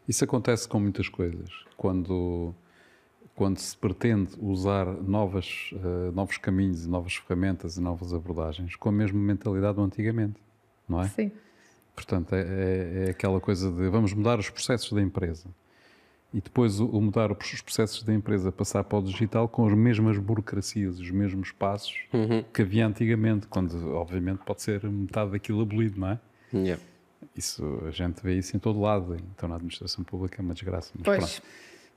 Speaker 2: isso acontece com muitas coisas. Quando, quando se pretende usar novas, eh, novos caminhos, novas ferramentas e novas abordagens com a mesma mentalidade do antigamente, não é?
Speaker 3: Sim.
Speaker 2: Portanto, é, é- é aquela coisa de vamos mudar os processos da empresa. E depois o, o mudar os processos da empresa, passar para o digital com as mesmas burocracias, os mesmos passos que havia antigamente, quando obviamente pode ser metade daquilo abolido, não é?
Speaker 1: Yeah.
Speaker 2: Isso, a gente vê isso em todo lado. Então na administração pública é uma desgraça. Mas,
Speaker 3: Pois.
Speaker 2: pronto.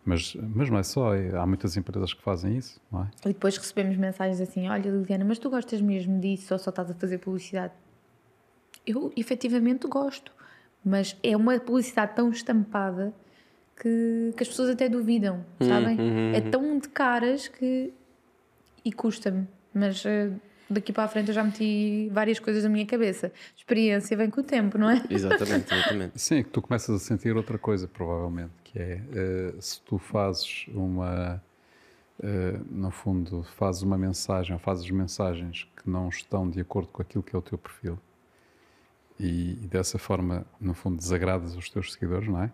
Speaker 2: mas, mas não é só, é- há muitas empresas que fazem isso, não é?
Speaker 3: E depois recebemos mensagens assim: Olha, Liliana, mas tu gostas mesmo disso ou só estás a fazer publicidade? Eu efetivamente gosto, mas é uma publicidade tão estampada que, que as pessoas até duvidam, sabem? É tão de caras que. e custa-me. Mas eh, daqui para a frente eu já meti várias coisas na minha cabeça. Experiência vem com o tempo, não é? (laughs)
Speaker 1: Exatamente, exatamente.
Speaker 2: Sim, é que tu começas a sentir outra coisa, provavelmente, que é eh, se tu fazes uma, eh, no fundo, fazes uma mensagem ou fazes mensagens que não estão de acordo com aquilo que é o teu perfil e, e dessa forma, no fundo, desagradas os teus seguidores, não é?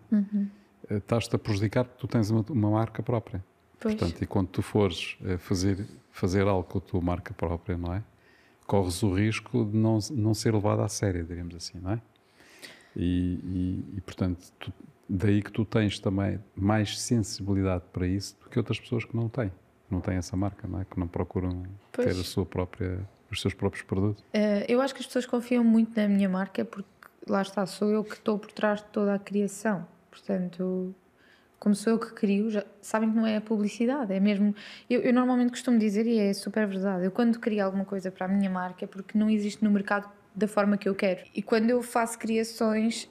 Speaker 2: Eh, Estás-te a prejudicar porque tu tens uma, uma marca própria.
Speaker 3: Pois.
Speaker 2: Portanto, e quando tu fores eh, fazer, fazer algo com a tua marca própria, não é? Corres o risco de não, não ser levado à sério, diríamos assim, não é? E, e- e, portanto, tu- daí que tu tens também mais sensibilidade para isso do que outras pessoas que não têm. Não têm essa marca, não é? Que não procuram
Speaker 3: Pois.
Speaker 2: ter a sua própria, os seus próprios produtos.
Speaker 3: Eh, eu acho que as pessoas confiam muito na minha marca porque lá está, sou eu que estou por trás de toda a criação. Portanto, como sou eu que crio, já sabem que não é a publicidade, é mesmo. Eu, eu normalmente costumo dizer, e é super verdade, eu quando crio alguma coisa para a minha marca é porque não existe no mercado da forma que eu quero. E quando eu faço criações,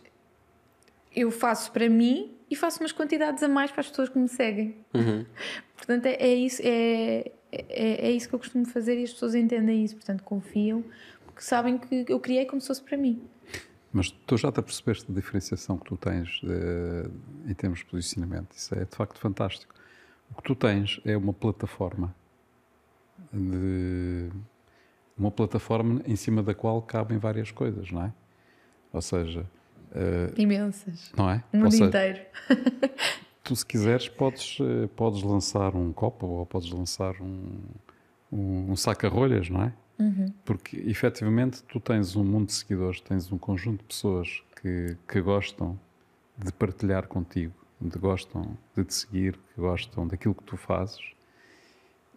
Speaker 3: eu faço para mim e faço umas quantidades a mais para as pessoas que me seguem. (laughs) Portanto, é, é isso, é, é, é isso que eu costumo fazer e as pessoas entendem isso. Portanto, confiam, porque sabem que eu criei como se fosse para mim.
Speaker 2: Mas tu já te apercebeste da diferenciação que tu tens eh, em termos de posicionamento. Isso é de facto fantástico. O que tu tens é uma plataforma de uma plataforma em cima da qual cabem várias coisas, não é? Ou seja, eh,
Speaker 3: Imensas.
Speaker 2: não é?
Speaker 3: O
Speaker 2: Ou
Speaker 3: mundo
Speaker 2: seja,
Speaker 3: inteiro. (laughs)
Speaker 2: tu se quiseres podes, eh, podes lançar um copo ou podes lançar um, um, um saca-rolhas, não é? Porque efetivamente tu tens um mundo de seguidores, tens um conjunto de pessoas que, que gostam de partilhar contigo, de gostam de te seguir, que gostam daquilo que tu fazes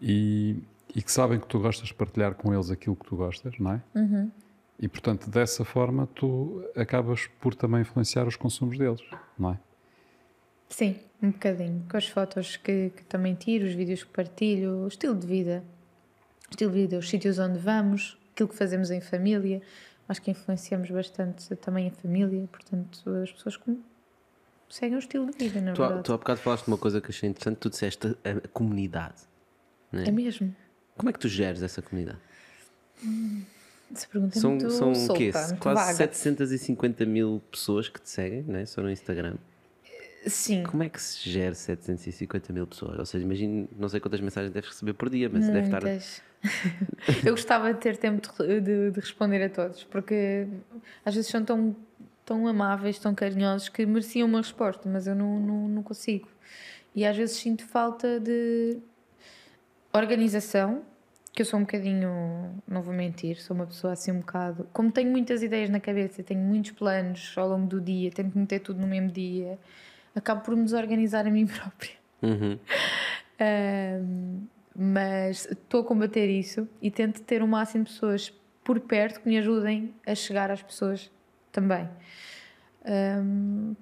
Speaker 2: e, e que sabem que tu gostas de partilhar com eles aquilo que tu gostas, não é? E portanto, dessa forma, tu acabas por também influenciar os consumos deles, não é?
Speaker 3: Sim, um bocadinho. Com as fotos que, que também tiro, os vídeos que partilho, o estilo de vida. O estilo de vida, os sítios onde vamos, aquilo que fazemos em família. Acho que influenciamos bastante também a família, portanto, as pessoas que seguem o estilo de vida, na
Speaker 1: Tu,
Speaker 3: verdade.
Speaker 1: tu há bocado falaste de uma coisa que achei interessante, tu disseste a, a comunidade. né?
Speaker 3: É mesmo.
Speaker 1: Como é que tu geres essa comunidade?
Speaker 3: Essa pergunta é
Speaker 1: São,
Speaker 3: muito
Speaker 1: são o
Speaker 3: solta,
Speaker 1: quê?
Speaker 3: muito
Speaker 1: Quase
Speaker 3: vaga.
Speaker 1: 750 mil pessoas que te seguem, né? só no Instagram.
Speaker 3: Sim,
Speaker 1: Como é que se gera 750 mil pessoas? Ou seja, imagino, não sei quantas mensagens deves receber por dia, mas deve estar. (laughs)
Speaker 3: Eu gostava de ter tempo de, de- de responder a todos, porque às vezes são tão, tão amáveis, tão carinhosos que mereciam uma resposta, mas eu não, não, não consigo. E às vezes sinto falta de organização, que eu sou um bocadinho, não vou mentir, sou uma pessoa assim um bocado. Como tenho muitas ideias na cabeça, tenho muitos planos ao longo do dia, tenho que meter tudo no mesmo dia, acabo por me desorganizar a mim (laughs) própria.
Speaker 1: Uhum.
Speaker 3: Ahm, mas estou a combater isso e tento ter o máximo de pessoas por perto que me ajudem a chegar às pessoas também. Ahm,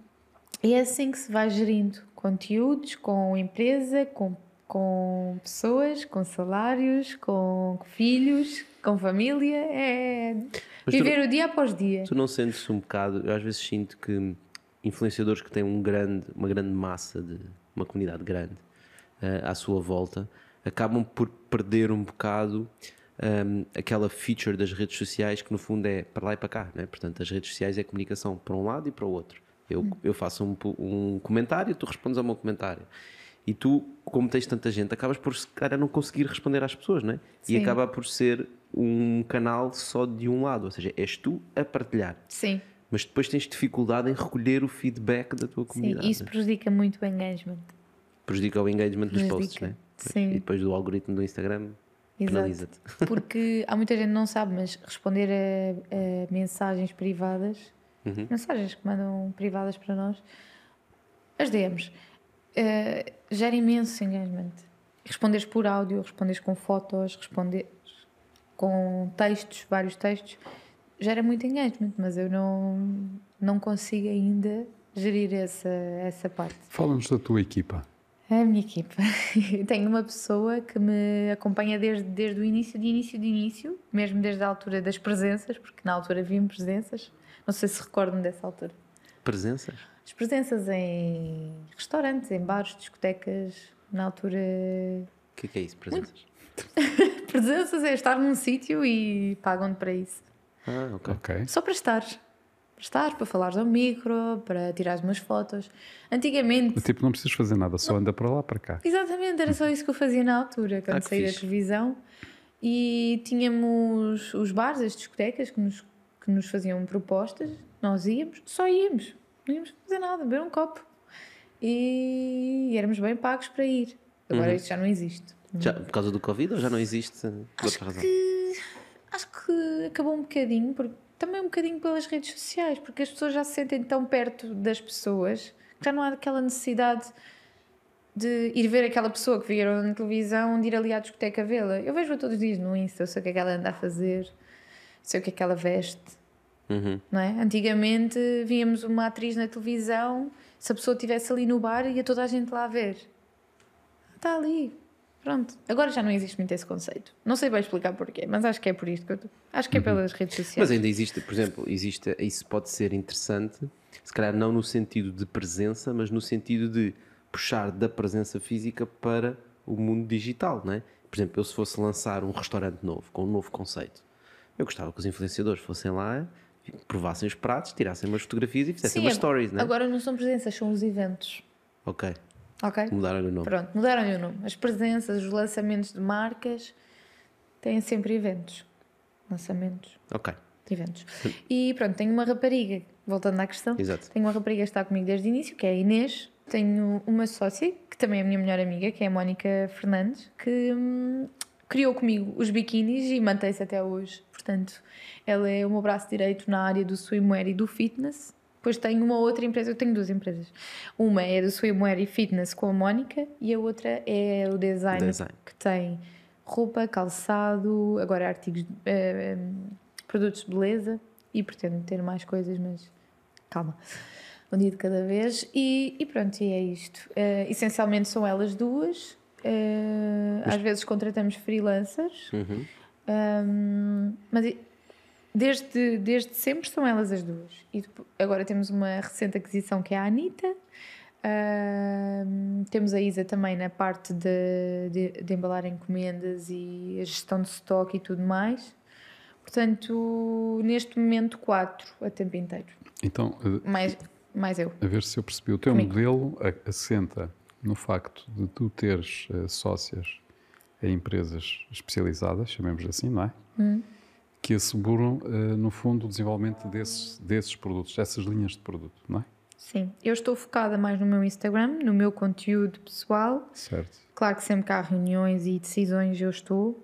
Speaker 3: e é assim que se vai gerindo conteúdos com empresa, com, com pessoas, com salários, com filhos, com família. É
Speaker 1: Mas tu
Speaker 3: viver o dia após dia.
Speaker 1: Tu não sentes um bocado, eu às vezes sinto que influenciadores que têm um grande, uma grande massa de uma comunidade grande eh, à sua volta acabam por perder um bocado ehm, aquela feature das redes sociais que no fundo é para lá e para cá, né? portanto as redes sociais é comunicação para um lado e para o outro. Eu, eu faço um, um comentário, tu respondes ao meu comentário. E tu, como tens tanta gente, acabas por calhar não conseguir responder às pessoas, não é? E acaba por ser um canal só de um lado, ou seja, és tu a partilhar
Speaker 3: Sim,
Speaker 1: mas depois tens dificuldade em recolher o feedback da tua
Speaker 3: sim.
Speaker 1: comunidade.
Speaker 3: Isso
Speaker 1: né?
Speaker 3: prejudica muito o engagement.
Speaker 1: Prejudica o engagement dos
Speaker 3: Prejudica,
Speaker 1: posts, né?
Speaker 3: sim.
Speaker 1: E depois do algoritmo do Instagram penaliza-te. (laughs)
Speaker 3: Porque há muita gente que não sabe, mas responder a, a mensagens privadas,
Speaker 1: Uhum.
Speaker 3: mensagens que mandam privadas para nós, as DMs, eh, gera imenso engagement. Responderes por áudio, responderes com fotos, responderes com textos, vários textos, gera muito engagement, mas eu não, não consigo ainda gerir essa, essa parte.
Speaker 2: Fala-nos da tua equipa.
Speaker 3: É a minha equipa. (laughs) Tenho uma pessoa que me acompanha desde, desde o início, de início, de início, mesmo desde a altura das presenças, porque na altura havia presenças. Não sei se recordam dessa altura.
Speaker 1: Presenças?
Speaker 3: As presenças em restaurantes, em bares, discotecas, na altura.
Speaker 1: O que é que é isso, presenças? (laughs)
Speaker 3: Presenças é estar num sítio e pagam-te para isso.
Speaker 1: Ah, ok.
Speaker 2: Ok.
Speaker 3: Só para estar. Para estar, para falares ao micro, para tirares umas fotos. Antigamente.
Speaker 2: Tipo, não precisas fazer nada, só anda para lá, para cá.
Speaker 3: Exatamente, era só isso que eu fazia na altura, quando
Speaker 1: Ah,
Speaker 3: saí da televisão. E tínhamos os bares, as discotecas que nos, que nos faziam propostas, nós íamos, só íamos, não íamos fazer nada, beber um copo. E, éramos bem pagos para ir. Agora
Speaker 1: Uhum.
Speaker 3: isso já não existe.
Speaker 1: Já, por causa do Covid ou já não existe? Por outra razão?
Speaker 3: Que acho que acabou um bocadinho, porque, também um bocadinho pelas redes sociais, porque as pessoas já se sentem tão perto das pessoas que já não há aquela necessidade de ir ver aquela pessoa que viram na televisão, de ir ali à discoteca vê-la. Eu vejo-a todos os dias no Insta, eu sei o que é que ela anda a fazer, sei o que é que ela veste.
Speaker 1: Uhum.
Speaker 3: Não é? Antigamente víamos uma atriz na televisão, se a pessoa estivesse ali no bar, ia toda a gente lá ver. Está ali. Pronto. Agora já não existe muito esse conceito. Não sei bem explicar porquê, mas acho que é por isto que eu. Acho que é pelas redes sociais.
Speaker 1: Mas ainda existe, por exemplo, existe, isso pode ser interessante, se calhar não no sentido de presença, mas no sentido de puxar da presença física para o mundo digital, não é? Por exemplo, eu se fosse lançar um restaurante novo, com um novo conceito, eu gostava que os influenciadores fossem lá, provassem os pratos, tirassem umas fotografias e fizessem umas
Speaker 3: ag-
Speaker 1: stories, não é?
Speaker 3: Agora não são presenças, são os eventos.
Speaker 1: Ok,
Speaker 3: Ok?
Speaker 1: mudaram o nome.
Speaker 3: Pronto, mudaram o nome. As presenças, os lançamentos de marcas têm sempre eventos. Lançamentos.
Speaker 1: Ok,
Speaker 3: eventos. (laughs) E pronto, tenho uma rapariga, voltando à questão,
Speaker 1: Exato.
Speaker 3: tenho uma rapariga que está comigo desde o início, que é a Inês. Tenho uma sócia, que também é a minha melhor amiga, que é a Mónica Fernandes, que hum, criou comigo os biquínis e mantém-se até hoje. Portanto, ela é o meu braço direito na área do swimwear e do fitness. Depois tenho uma outra empresa, eu tenho duas empresas. Uma é do swimwear e fitness com a Mónica e a outra é o design,
Speaker 1: Design.
Speaker 3: que tem roupa, calçado, agora artigos, eh, produtos de beleza e pretendo ter mais coisas, mas calma, um dia de cada vez. E, e pronto, e é isto. Eh, essencialmente são elas duas. Eh, às vezes contratamos freelancers,
Speaker 1: Uhum.
Speaker 3: um, mas desde, desde sempre são elas as duas. E depo- agora temos uma recente aquisição que é a Anitta. Um, temos a Isa também na parte de, de, de embalar encomendas e a gestão de stock e tudo mais. Portanto, neste momento, quatro a tempo inteiro.
Speaker 2: Então, eh,
Speaker 3: Mais, mais eu.
Speaker 2: a ver se eu percebi. O teu
Speaker 3: Comigo.
Speaker 2: modelo assenta no facto de tu teres eh, sócias em empresas especializadas, chamemos assim, não é?
Speaker 3: Hum.
Speaker 2: Que asseguram, eh, no fundo, o desenvolvimento desses, desses produtos, dessas linhas de produto, não é?
Speaker 3: Sim, eu estou focada mais no meu Instagram, no meu conteúdo pessoal.
Speaker 2: Certo.
Speaker 3: Claro que sempre que há reuniões e decisões eu estou,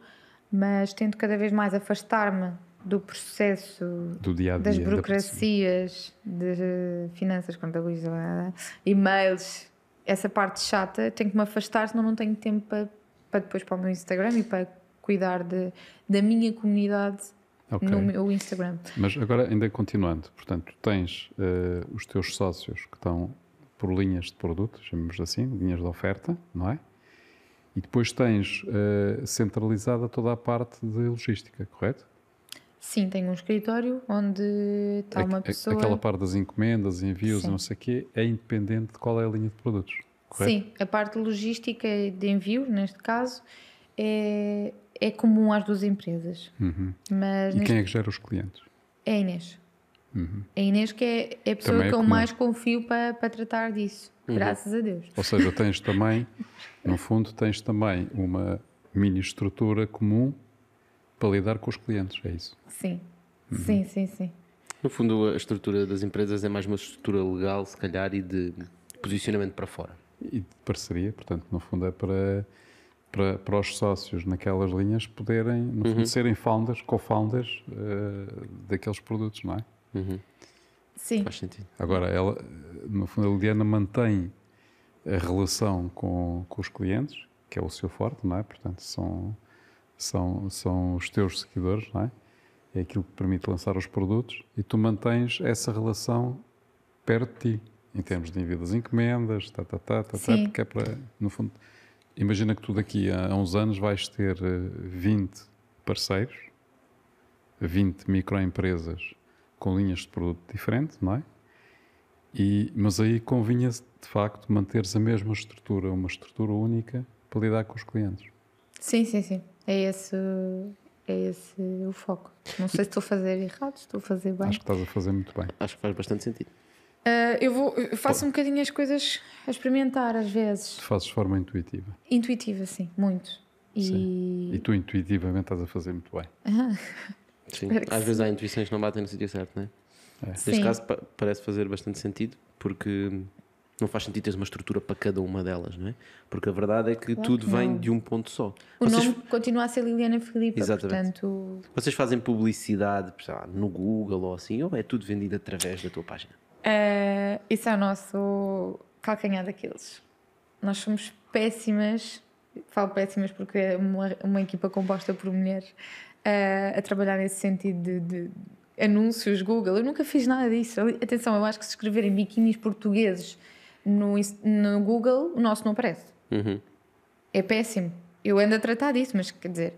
Speaker 3: mas tento cada vez mais afastar-me do processo
Speaker 2: Do dia dia.
Speaker 3: das
Speaker 2: da
Speaker 3: burocracias, de finanças, contabilidade, e-mails, essa parte chata, tenho que me afastar, senão não tenho tempo para, para depois para o meu Instagram e para cuidar de, da minha comunidade
Speaker 2: Ok.
Speaker 3: no meu Instagram.
Speaker 2: Mas agora, ainda continuando, portanto, tens eh, os teus sócios que estão por linhas de produto, chamemos assim, linhas de oferta, não é? E depois tens eh, centralizada toda a parte de logística, correto?
Speaker 3: Sim, tenho um escritório onde está uma pessoa.
Speaker 2: Aquela parte das encomendas, envios,
Speaker 3: Sim.
Speaker 2: não sei o quê, é independente de qual é a linha de produtos, correto?
Speaker 3: Sim, a parte logística de envio, neste caso, é, é comum às duas empresas.
Speaker 2: Uhum.
Speaker 3: Mas
Speaker 2: E
Speaker 3: neste-
Speaker 2: quem é que gera os clientes?
Speaker 3: é a Inês.
Speaker 2: Uhum.
Speaker 3: A Inês que é, é a pessoa
Speaker 2: é
Speaker 3: que eu
Speaker 2: comum.
Speaker 3: mais confio para, para tratar disso. Graças a Deus.
Speaker 2: Ou seja, (laughs) tens também, no fundo, tens também uma mini estrutura comum para lidar com os clientes, é isso?
Speaker 3: Sim,
Speaker 2: Uhum.
Speaker 3: sim, sim, sim.
Speaker 1: No fundo, a estrutura das empresas é mais uma estrutura legal, se calhar, e de posicionamento para fora.
Speaker 2: e de parceria, portanto, no fundo é para, para, para os sócios naquelas linhas poderem, no fundo, serem founders, co-founders eh, daqueles produtos, não é?
Speaker 1: Uhum.
Speaker 3: Sim,
Speaker 1: Faz sentido.
Speaker 2: Agora, ela, no fundo, a Liliana mantém a relação com, com os clientes, que é o seu forte, não é? Portanto, são, são, são os teus seguidores, não é? É aquilo que permite lançar os produtos e tu mantens essa relação perto de ti, em termos de envio das encomendas, tá, tá, tá, tá, tá, porque é para, no fundo, imagina que tu daqui a, uns anos vais ter eh, 20 parceiros, 20 microempresas com linhas de produto diferente, não é? E, mas aí convinha de facto manteres a mesma estrutura, uma estrutura única para lidar com os clientes.
Speaker 3: sim, sim, sim. É esse, é esse o foco. Não sei se estou a fazer errado, estou a fazer bem.
Speaker 2: Acho que estás a fazer muito bem.
Speaker 1: Acho que faz bastante sentido.
Speaker 3: Ah, eu, vou, eu faço um bocadinho as coisas a experimentar às vezes.
Speaker 2: Tu fazes de forma intuitiva.
Speaker 3: Intuitiva, sim, muito.
Speaker 2: E
Speaker 3: E
Speaker 2: tu intuitivamente estás a fazer muito bem. (laughs)
Speaker 1: Sim. Às
Speaker 3: sim.
Speaker 1: vezes há intuições que não batem no sítio certo, não é?
Speaker 3: sim,
Speaker 1: Neste caso pa- parece fazer bastante sentido, porque não faz sentido teres uma estrutura para cada uma delas, não é? Porque a verdade é que
Speaker 3: Claro
Speaker 1: tudo
Speaker 3: que
Speaker 1: vem de um ponto só.
Speaker 3: o
Speaker 1: Vocês,
Speaker 3: nome continua a ser Liliana Filipe,
Speaker 1: Exatamente.
Speaker 3: portanto
Speaker 1: vocês fazem publicidade sei lá, no Google ou assim, ou é tudo vendido através da tua página?
Speaker 3: Uh, isso é o nosso calcanhar daqueles. Nós somos péssimas, falo péssimas porque é uma, uma equipa composta por mulheres uh, a trabalhar nesse sentido de, de anúncios, Google. Eu nunca fiz nada disso. Atenção, eu acho que se escreverem biquinis portugueses no, no Google, o nosso não aparece.
Speaker 1: Uhum.
Speaker 3: É péssimo. Eu ando a tratar disso, mas quer dizer.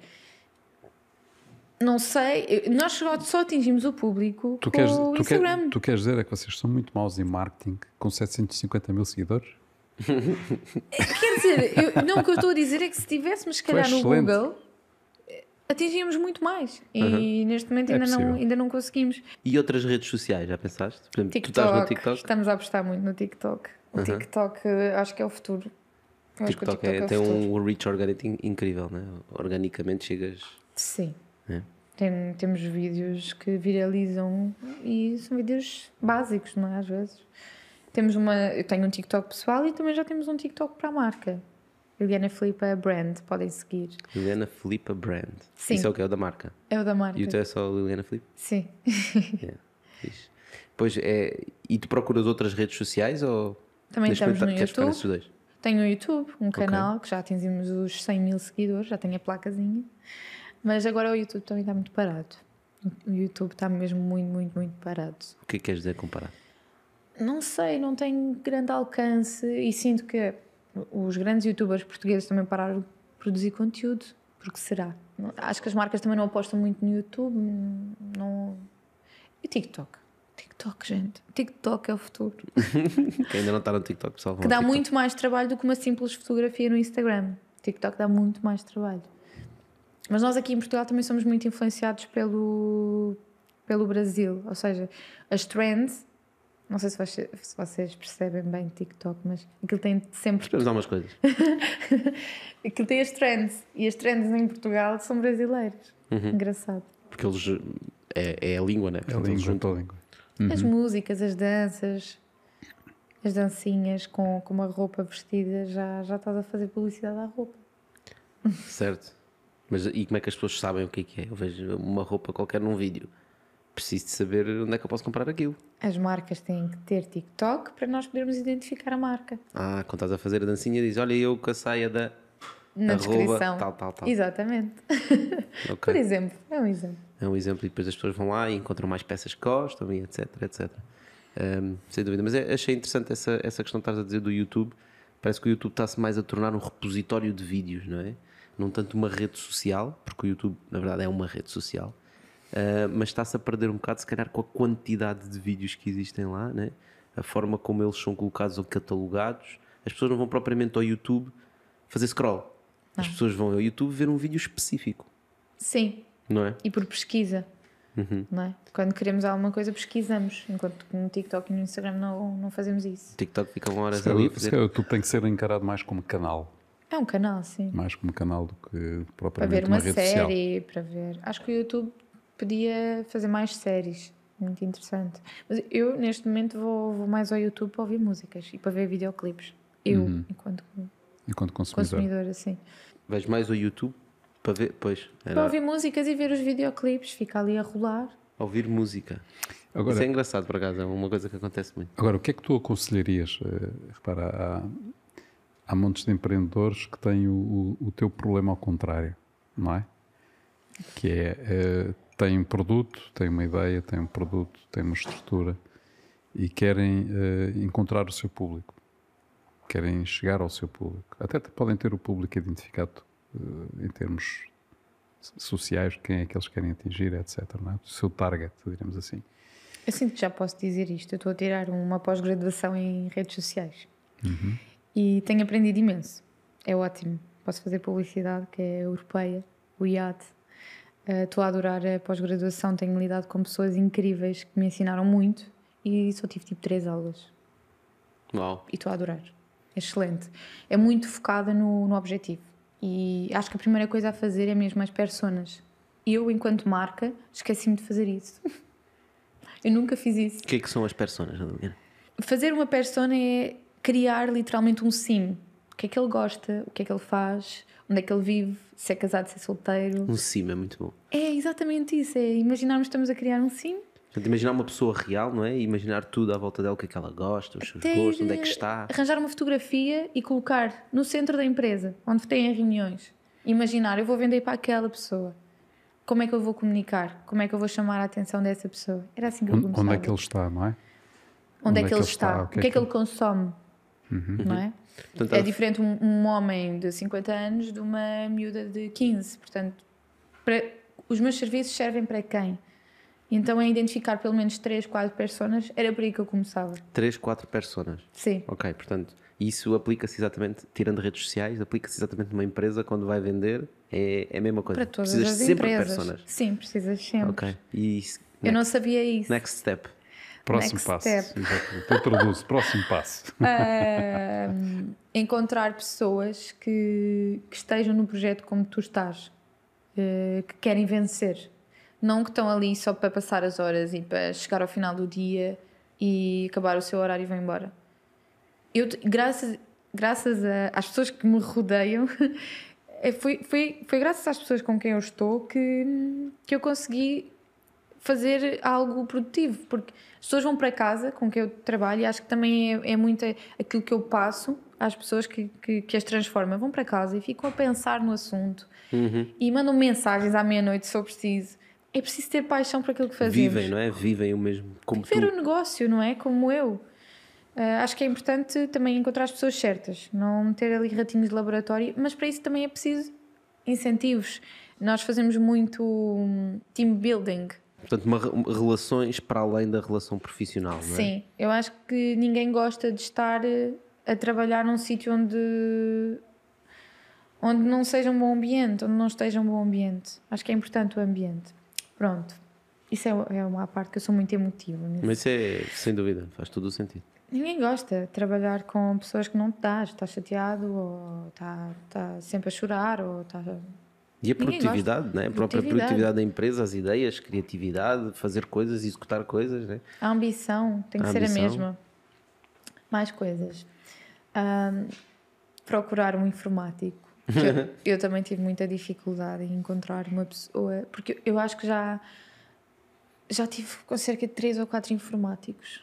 Speaker 3: Não sei, nós só, atingimos o público
Speaker 2: Tu
Speaker 3: com
Speaker 2: queres,
Speaker 3: o
Speaker 2: tu, quer-
Speaker 3: Instagram.
Speaker 2: tu queres dizer é que vocês são muito maus em marketing com 750 mil seguidores?
Speaker 3: Quer dizer, eu- não, o que eu estou a dizer é que se estivéssemos, se
Speaker 2: Tu
Speaker 3: calhar, no
Speaker 2: excelente.
Speaker 3: Google, eh, atingíamos muito mais. E neste momento
Speaker 2: É
Speaker 3: ainda, não, ainda não conseguimos.
Speaker 1: E outras redes sociais, já pensaste? Por exemplo, tu
Speaker 3: TikTok,
Speaker 1: estás no TikTok?
Speaker 3: estamos a apostar muito no TikTok. O
Speaker 1: Uhum.
Speaker 3: TikTok eh, acho que é o futuro. Que o
Speaker 1: TikTok é,
Speaker 3: o
Speaker 1: tem
Speaker 3: futuro.
Speaker 1: um reach orgânico in- incrível, né? Organicamente chegas.
Speaker 3: Sim.
Speaker 1: É.
Speaker 3: Tem- temos vídeos que viralizam e são vídeos básicos, não é? Às vezes. Temos uma, eu tenho um TikTok pessoal e também já temos um TikTok para a marca. Liliana Filipa Brand, podem seguir.
Speaker 1: Liliana Filipa Brand.
Speaker 3: Sim.
Speaker 1: Isso é o que é o da marca.
Speaker 3: É o da marca.
Speaker 1: E o teu é só Liliana Filipe?
Speaker 3: Sim.
Speaker 1: Yeah. (laughs) Fixe. Pois é. E tu procuras outras redes sociais ou.
Speaker 3: Também estamos
Speaker 1: momento
Speaker 3: no YouTube. Tenho o YouTube, um canal que já atingimos os 100 mil seguidores, já tenho a placazinha. Mas agora o YouTube também está muito parado. O YouTube está mesmo muito, muito, muito parado.
Speaker 1: O que é que queres dizer comparar?
Speaker 3: Não sei, não tem grande alcance e sinto que os grandes youtubers portugueses também pararam de produzir conteúdo. Porque será? Acho que as marcas também não apostam muito no YouTube. Não... E TikTok? TikTok, gente. TikTok é o futuro. (laughs)
Speaker 1: Que ainda não está no TikTok, pessoal.
Speaker 3: Que dá
Speaker 1: TikTok.
Speaker 3: muito mais trabalho do que uma simples fotografia no Instagram. TikTok dá muito mais trabalho. Mas nós aqui em Portugal também somos muito influenciados pelo, pelo Brasil. Ou seja, as trends, não sei se vocês, se vocês percebem bem TikTok, mas aquilo tem sempre.
Speaker 1: Vamos dar umas coisas. (laughs)
Speaker 3: Aquilo tem as trends. E as trends em Portugal são brasileiras.
Speaker 1: Uhum.
Speaker 3: Engraçado.
Speaker 1: Porque eles. É, é a língua, né?
Speaker 2: É a
Speaker 1: Portanto, eles
Speaker 2: língua,
Speaker 1: juntam.
Speaker 2: a língua.
Speaker 3: As músicas, as danças, as dancinhas com, com uma roupa vestida, já, já estás a fazer publicidade à roupa.
Speaker 1: Certo. Mas e como é que as pessoas sabem o que é que é? Eu vejo uma roupa qualquer num vídeo. Preciso de saber onde é que eu posso comprar aquilo.
Speaker 3: As marcas têm que ter TikTok para nós podermos identificar a marca.
Speaker 1: Ah, quando estás a fazer a dancinha, diz: Olha, eu com a saia da.
Speaker 3: Na descrição.
Speaker 1: tal, tal, tal.
Speaker 3: Exatamente. (laughs)
Speaker 1: Ok.
Speaker 3: Por exemplo, é um exemplo.
Speaker 1: É um exemplo. E depois as pessoas vão lá e encontram mais peças que gostam e etc, etc. Ahm, sem dúvida. Mas é- achei interessante essa, essa questão que estás a dizer do YouTube. Parece que o YouTube está-se mais a tornar um repositório de vídeos, não é? Não tanto uma rede social, porque o YouTube, na verdade, é uma rede social. Ah, mas está-se a perder um bocado, se calhar, com a quantidade de vídeos que existem lá, né? a forma como eles são colocados ou catalogados. As pessoas não vão propriamente ao YouTube fazer scroll. As pessoas vão ao YouTube ver um vídeo específico,
Speaker 3: Sim,
Speaker 1: não é?
Speaker 3: e por pesquisa.
Speaker 1: Uhum.
Speaker 3: Não é? Quando queremos alguma coisa, pesquisamos. Enquanto no TikTok e no Instagram não, não fazemos isso.
Speaker 1: TikTok ficam horas
Speaker 2: Se
Speaker 1: ali fazer.
Speaker 2: o YouTube tem que ser encarado mais como canal.
Speaker 3: É um canal, sim.
Speaker 2: Mais como canal do que
Speaker 3: Para ver
Speaker 2: propriamente
Speaker 3: uma
Speaker 2: uma rede social.
Speaker 3: série, para ver. Acho que o YouTube podia fazer mais séries. Muito interessante. Mas eu, neste momento, vou, vou mais ao YouTube para ouvir músicas e para ver videoclipes. Eu,
Speaker 2: Uhum.
Speaker 3: enquanto
Speaker 2: Enquanto consumidor.
Speaker 3: consumidora, sim.
Speaker 1: Vejo mais o YouTube para ver, pois,
Speaker 3: Para
Speaker 1: era
Speaker 3: ouvir músicas e ver os videoclipes, fica ali a rolar.
Speaker 1: ouvir música.
Speaker 2: Agora,
Speaker 1: Isso é engraçado, por acaso, é uma coisa que acontece muito.
Speaker 2: Agora, o que é que tu aconselharias? Eh, repara, há, montes de empreendedores que têm o, o, o teu problema ao contrário, não é? Que é, eh, têm um produto, têm uma ideia, têm um produto, têm uma estrutura e querem eh, encontrar o seu público. Querem chegar ao seu público. Até podem ter o público identificado eh, em termos sociais, quem é que eles querem atingir, etc. É? O seu target, diremos assim.
Speaker 3: Eu sinto que já posso dizer isto. Eu estou a tirar uma pós-graduação em redes sociais e tenho aprendido imenso. É ótimo. Posso fazer publicidade, que é europeia, o IAT. Eh, Estou a adorar a pós-graduação. Tenho lidado com pessoas incríveis que me ensinaram muito e só tive tipo três aulas.
Speaker 1: Uau.
Speaker 3: e estou a adorar. É excelente. É muito focada no, no objetivo. E acho que a primeira coisa a fazer é mesmo as personas. Eu, enquanto marca, esqueci-me de fazer isso. (laughs) Eu nunca fiz isso.
Speaker 1: O que é que são as personas, Adeliana?
Speaker 3: Fazer uma persona é criar literalmente um sim. O que é que ele gosta, o que é que ele faz, onde é que ele vive, se é casado, se é solteiro.
Speaker 1: Um sim é muito bom.
Speaker 3: É exatamente isso. É imaginarmos que estamos a criar um sim.
Speaker 1: Portanto, imaginar uma pessoa real, não é? E imaginar tudo à volta dela, o que é que ela gosta, os seus gostos, onde é que está.
Speaker 3: Arranjar uma fotografia e colocar no centro da empresa, onde têm reuniões. Imaginar, eu vou vender para aquela pessoa. Como é que eu vou comunicar? Como é que eu vou chamar a atenção dessa pessoa? Era assim que eu
Speaker 2: Onde,
Speaker 3: começava.
Speaker 2: onde é que ele está, não é?
Speaker 3: Onde é que ele está? O que é que ele consome?
Speaker 2: Uhum.
Speaker 3: Não é?
Speaker 1: Portanto,
Speaker 3: É diferente um, um homem de 50 anos de uma miúda de 15. Portanto, para- os meus serviços servem para quem? Então é identificar pelo menos 3, 4 personas. Era por aí que eu começava.
Speaker 1: Três, quatro personas.
Speaker 3: Sim.
Speaker 1: Ok, portanto, isso aplica-se exatamente, tirando redes sociais, aplica-se exatamente numa empresa quando vai vender, é, é a mesma coisa.
Speaker 3: Para todas
Speaker 1: Precisas
Speaker 3: as
Speaker 1: sempre de
Speaker 3: empresas.
Speaker 1: personas.
Speaker 3: Sim, precisas sempre.
Speaker 1: Ok. E isso,
Speaker 3: Eu não
Speaker 1: next,
Speaker 3: sabia isso.
Speaker 1: next step.
Speaker 2: Próximo
Speaker 3: Next
Speaker 2: passo.
Speaker 3: step.
Speaker 2: Exatamente. Eu traduzo, próximo passo.
Speaker 3: Encontrar pessoas que, que estejam no projeto como tu estás, eh, que querem vencer. Não que estão ali só para passar as horas e para chegar ao final do dia e acabar o seu horário e vão embora. Eu, graças graças a- às pessoas que me rodeiam, (laughs) eh, foi, foi, foi graças às pessoas com quem eu estou que, que eu consegui fazer algo produtivo, porque as pessoas vão para casa com quem eu trabalho e acho que também é, é muito aquilo que eu passo às pessoas que, que, que as transformam. Vão para casa e ficam a pensar no assunto
Speaker 1: Uhum.
Speaker 3: e mandam mensagens à meia-noite se eu preciso. É preciso ter paixão por aquilo que fazemos.
Speaker 1: Vivem, não é? Vivem o mesmo como.
Speaker 3: Ver o negócio, não é? Como eu. Ah, acho que é importante também encontrar as pessoas certas, não meter ali ratinhos de laboratório, mas para isso também é preciso incentivos. Nós fazemos muito hum, team building.
Speaker 1: Portanto, uma, re- relações para além da relação profissional, não é?
Speaker 3: Sim, eu acho que ninguém gosta de estar eh, a trabalhar num sítio onde onde não seja um bom ambiente, onde não esteja um bom ambiente. Acho que é importante o ambiente. Pronto. Isso é, é uma parte que eu sou muito emotiva.
Speaker 1: Mas isso é, sem dúvida, faz todo o sentido.
Speaker 3: Ninguém gosta de trabalhar com pessoas que não te dás. Estás chateado ou está tá sempre a chorar ou está...
Speaker 1: E a produtividade, né? a própria
Speaker 3: Produtividade.
Speaker 1: produtividade da empresa, as ideias, criatividade, fazer coisas, executar coisas, né?
Speaker 3: A ambição tem que
Speaker 1: A
Speaker 3: ser a
Speaker 1: ambição.
Speaker 3: mesma. Mais coisas. Ahm, procurar um informático. Eu, (laughs) eu também tive muita dificuldade em encontrar uma pessoa, porque eu acho que já já tive com cerca de três ou quatro informáticos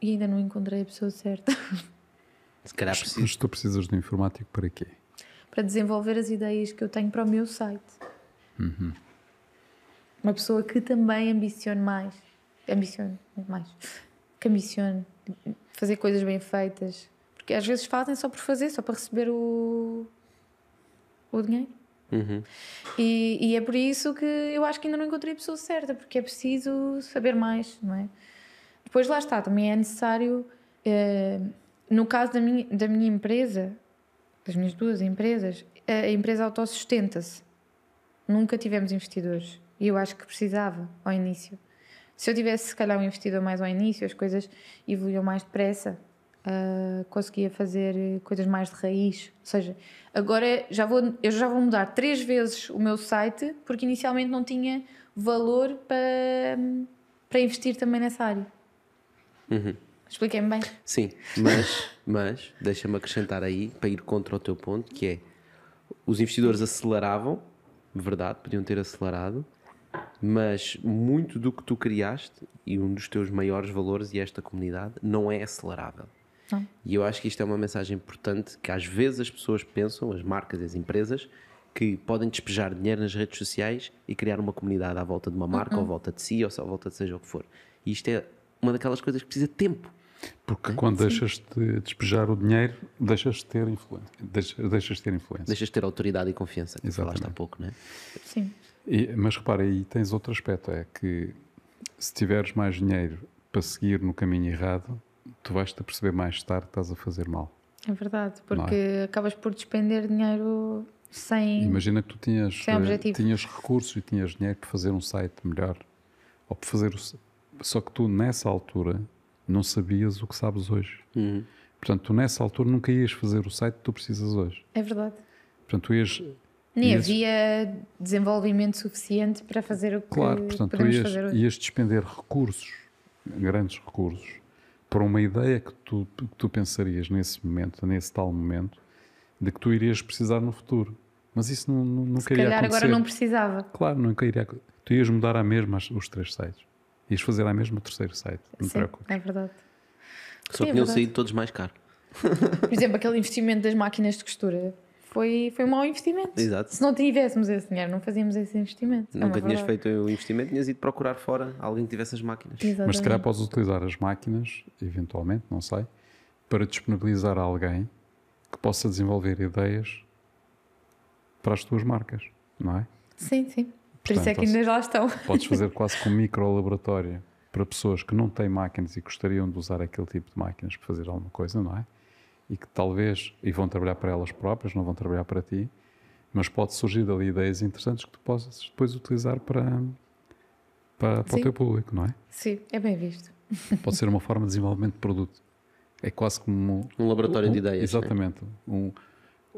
Speaker 3: e ainda não encontrei a pessoa certa
Speaker 1: Se calhar preciso.
Speaker 2: Mas tu precisas de um informático para quê?
Speaker 3: Para desenvolver as ideias que eu tenho para o meu site. Uma pessoa que também ambicione mais, ambicione mais, que ambicione fazer coisas bem feitas, porque às vezes fazem só por fazer, só para receber o, o dinheiro.
Speaker 1: Uhum.
Speaker 3: E, e é por isso que eu acho que ainda não encontrei a pessoa certa, porque é preciso saber mais, não é? Depois lá está, também é necessário, eh, no caso da minha, da minha empresa, das minhas duas empresas, a empresa autossustenta-se. Nunca tivemos investidores. E eu acho que precisava ao início. Se eu tivesse, se calhar, um investidor mais ao início, as coisas evoluíam mais depressa. ah, conseguia fazer eh, coisas mais de raiz. Ou seja, agora já vou, eu já vou mudar três vezes o meu site porque inicialmente não tinha valor para, para investir também nessa área. Expliquei-me bem?
Speaker 1: Sim, mas, mas deixa-me acrescentar aí, para ir contra o teu ponto, que é os investidores aceleravam, verdade, podiam ter acelerado, mas muito do que tu criaste e um dos teus maiores valores e esta comunidade não é acelerável.
Speaker 3: Não.
Speaker 1: E eu acho que isto é uma mensagem importante que às vezes as pessoas pensam, as marcas e as empresas, que podem despejar dinheiro nas redes sociais e criar uma comunidade à volta de uma marca, ou à volta de si, ou à volta de seja o que for. E isto é uma daquelas coisas que precisa de tempo.
Speaker 2: Porque quando deixas de despejar o dinheiro, deixas de ter influência. Deixas, deixas de ter influência.
Speaker 1: Deixas de ter autoridade e confiança, que falaste há pouco, não é?
Speaker 3: Sim.
Speaker 2: E- mas repara, aí tens outro aspecto: é que se tiveres mais dinheiro para seguir no caminho errado, tu vais-te a perceber mais tarde que estás a fazer mal.
Speaker 3: É verdade, porque acabas por despender dinheiro sem.
Speaker 2: Imagina que tu tinhas,
Speaker 3: Sem
Speaker 2: eh, tinhas recursos e tinhas dinheiro para fazer um site melhor. Ou para fazer o, Só que tu, nessa altura, não sabias o que sabes hoje.
Speaker 1: Uhum.
Speaker 2: Portanto, tu, nessa altura, nunca ias fazer o site que tu precisas hoje.
Speaker 3: É verdade.
Speaker 2: Portanto, tu ias.
Speaker 3: Nem
Speaker 2: ias-
Speaker 3: havia desenvolvimento suficiente para fazer o que
Speaker 2: Claro, portanto, tu
Speaker 3: podemos
Speaker 2: ias,
Speaker 3: fazer hoje.
Speaker 2: ias despender recursos, grandes recursos, para uma ideia que tu, que tu pensarias nesse momento, nesse tal momento, de que tu irias precisar no futuro. Mas isso não, não, nunca
Speaker 3: Se
Speaker 2: iria
Speaker 3: calhar
Speaker 2: acontecer.
Speaker 3: agora não precisava.
Speaker 2: Claro, nunca iria. Tu ias mudar à mesma os três sites. Ias fazer à mesma o terceiro site. Não te
Speaker 3: Sim,
Speaker 2: preocupes.
Speaker 3: é verdade.
Speaker 1: Só
Speaker 3: Sim, é
Speaker 1: tinham
Speaker 3: verdade.
Speaker 1: saído todos mais caro.
Speaker 3: Por exemplo, aquele investimento das máquinas de costura foi, foi um mau investimento.
Speaker 1: Exato.
Speaker 3: Se não tivéssemos esse dinheiro, não fazíamos esse investimento. É
Speaker 1: Nunca
Speaker 3: uma
Speaker 1: tinhas feito o investimento, tinhas ido procurar fora alguém que tivesse as máquinas.
Speaker 2: Mas se calhar
Speaker 3: Exatamente.
Speaker 2: podes utilizar as máquinas, eventualmente, não sei, para disponibilizar a alguém que possa desenvolver ideias para as tuas marcas, não é?
Speaker 3: Sim, sim. Por isso é que ainda lá estão. (laughs)
Speaker 2: Podes fazer quase com um micro-laboratório para pessoas que não têm máquinas e gostariam de usar aquele tipo de máquinas para fazer alguma coisa, não é? E que talvez, e vão trabalhar para elas próprias, não vão trabalhar para ti, mas pode surgir dali ideias interessantes que tu possas depois utilizar para, para, para o teu público, não é?
Speaker 3: Sim, é bem visto. (laughs)
Speaker 2: Pode ser uma forma de desenvolvimento de produto. É quase como
Speaker 1: Um laboratório
Speaker 2: um-
Speaker 1: de ideias. né?
Speaker 2: Exatamente. Um,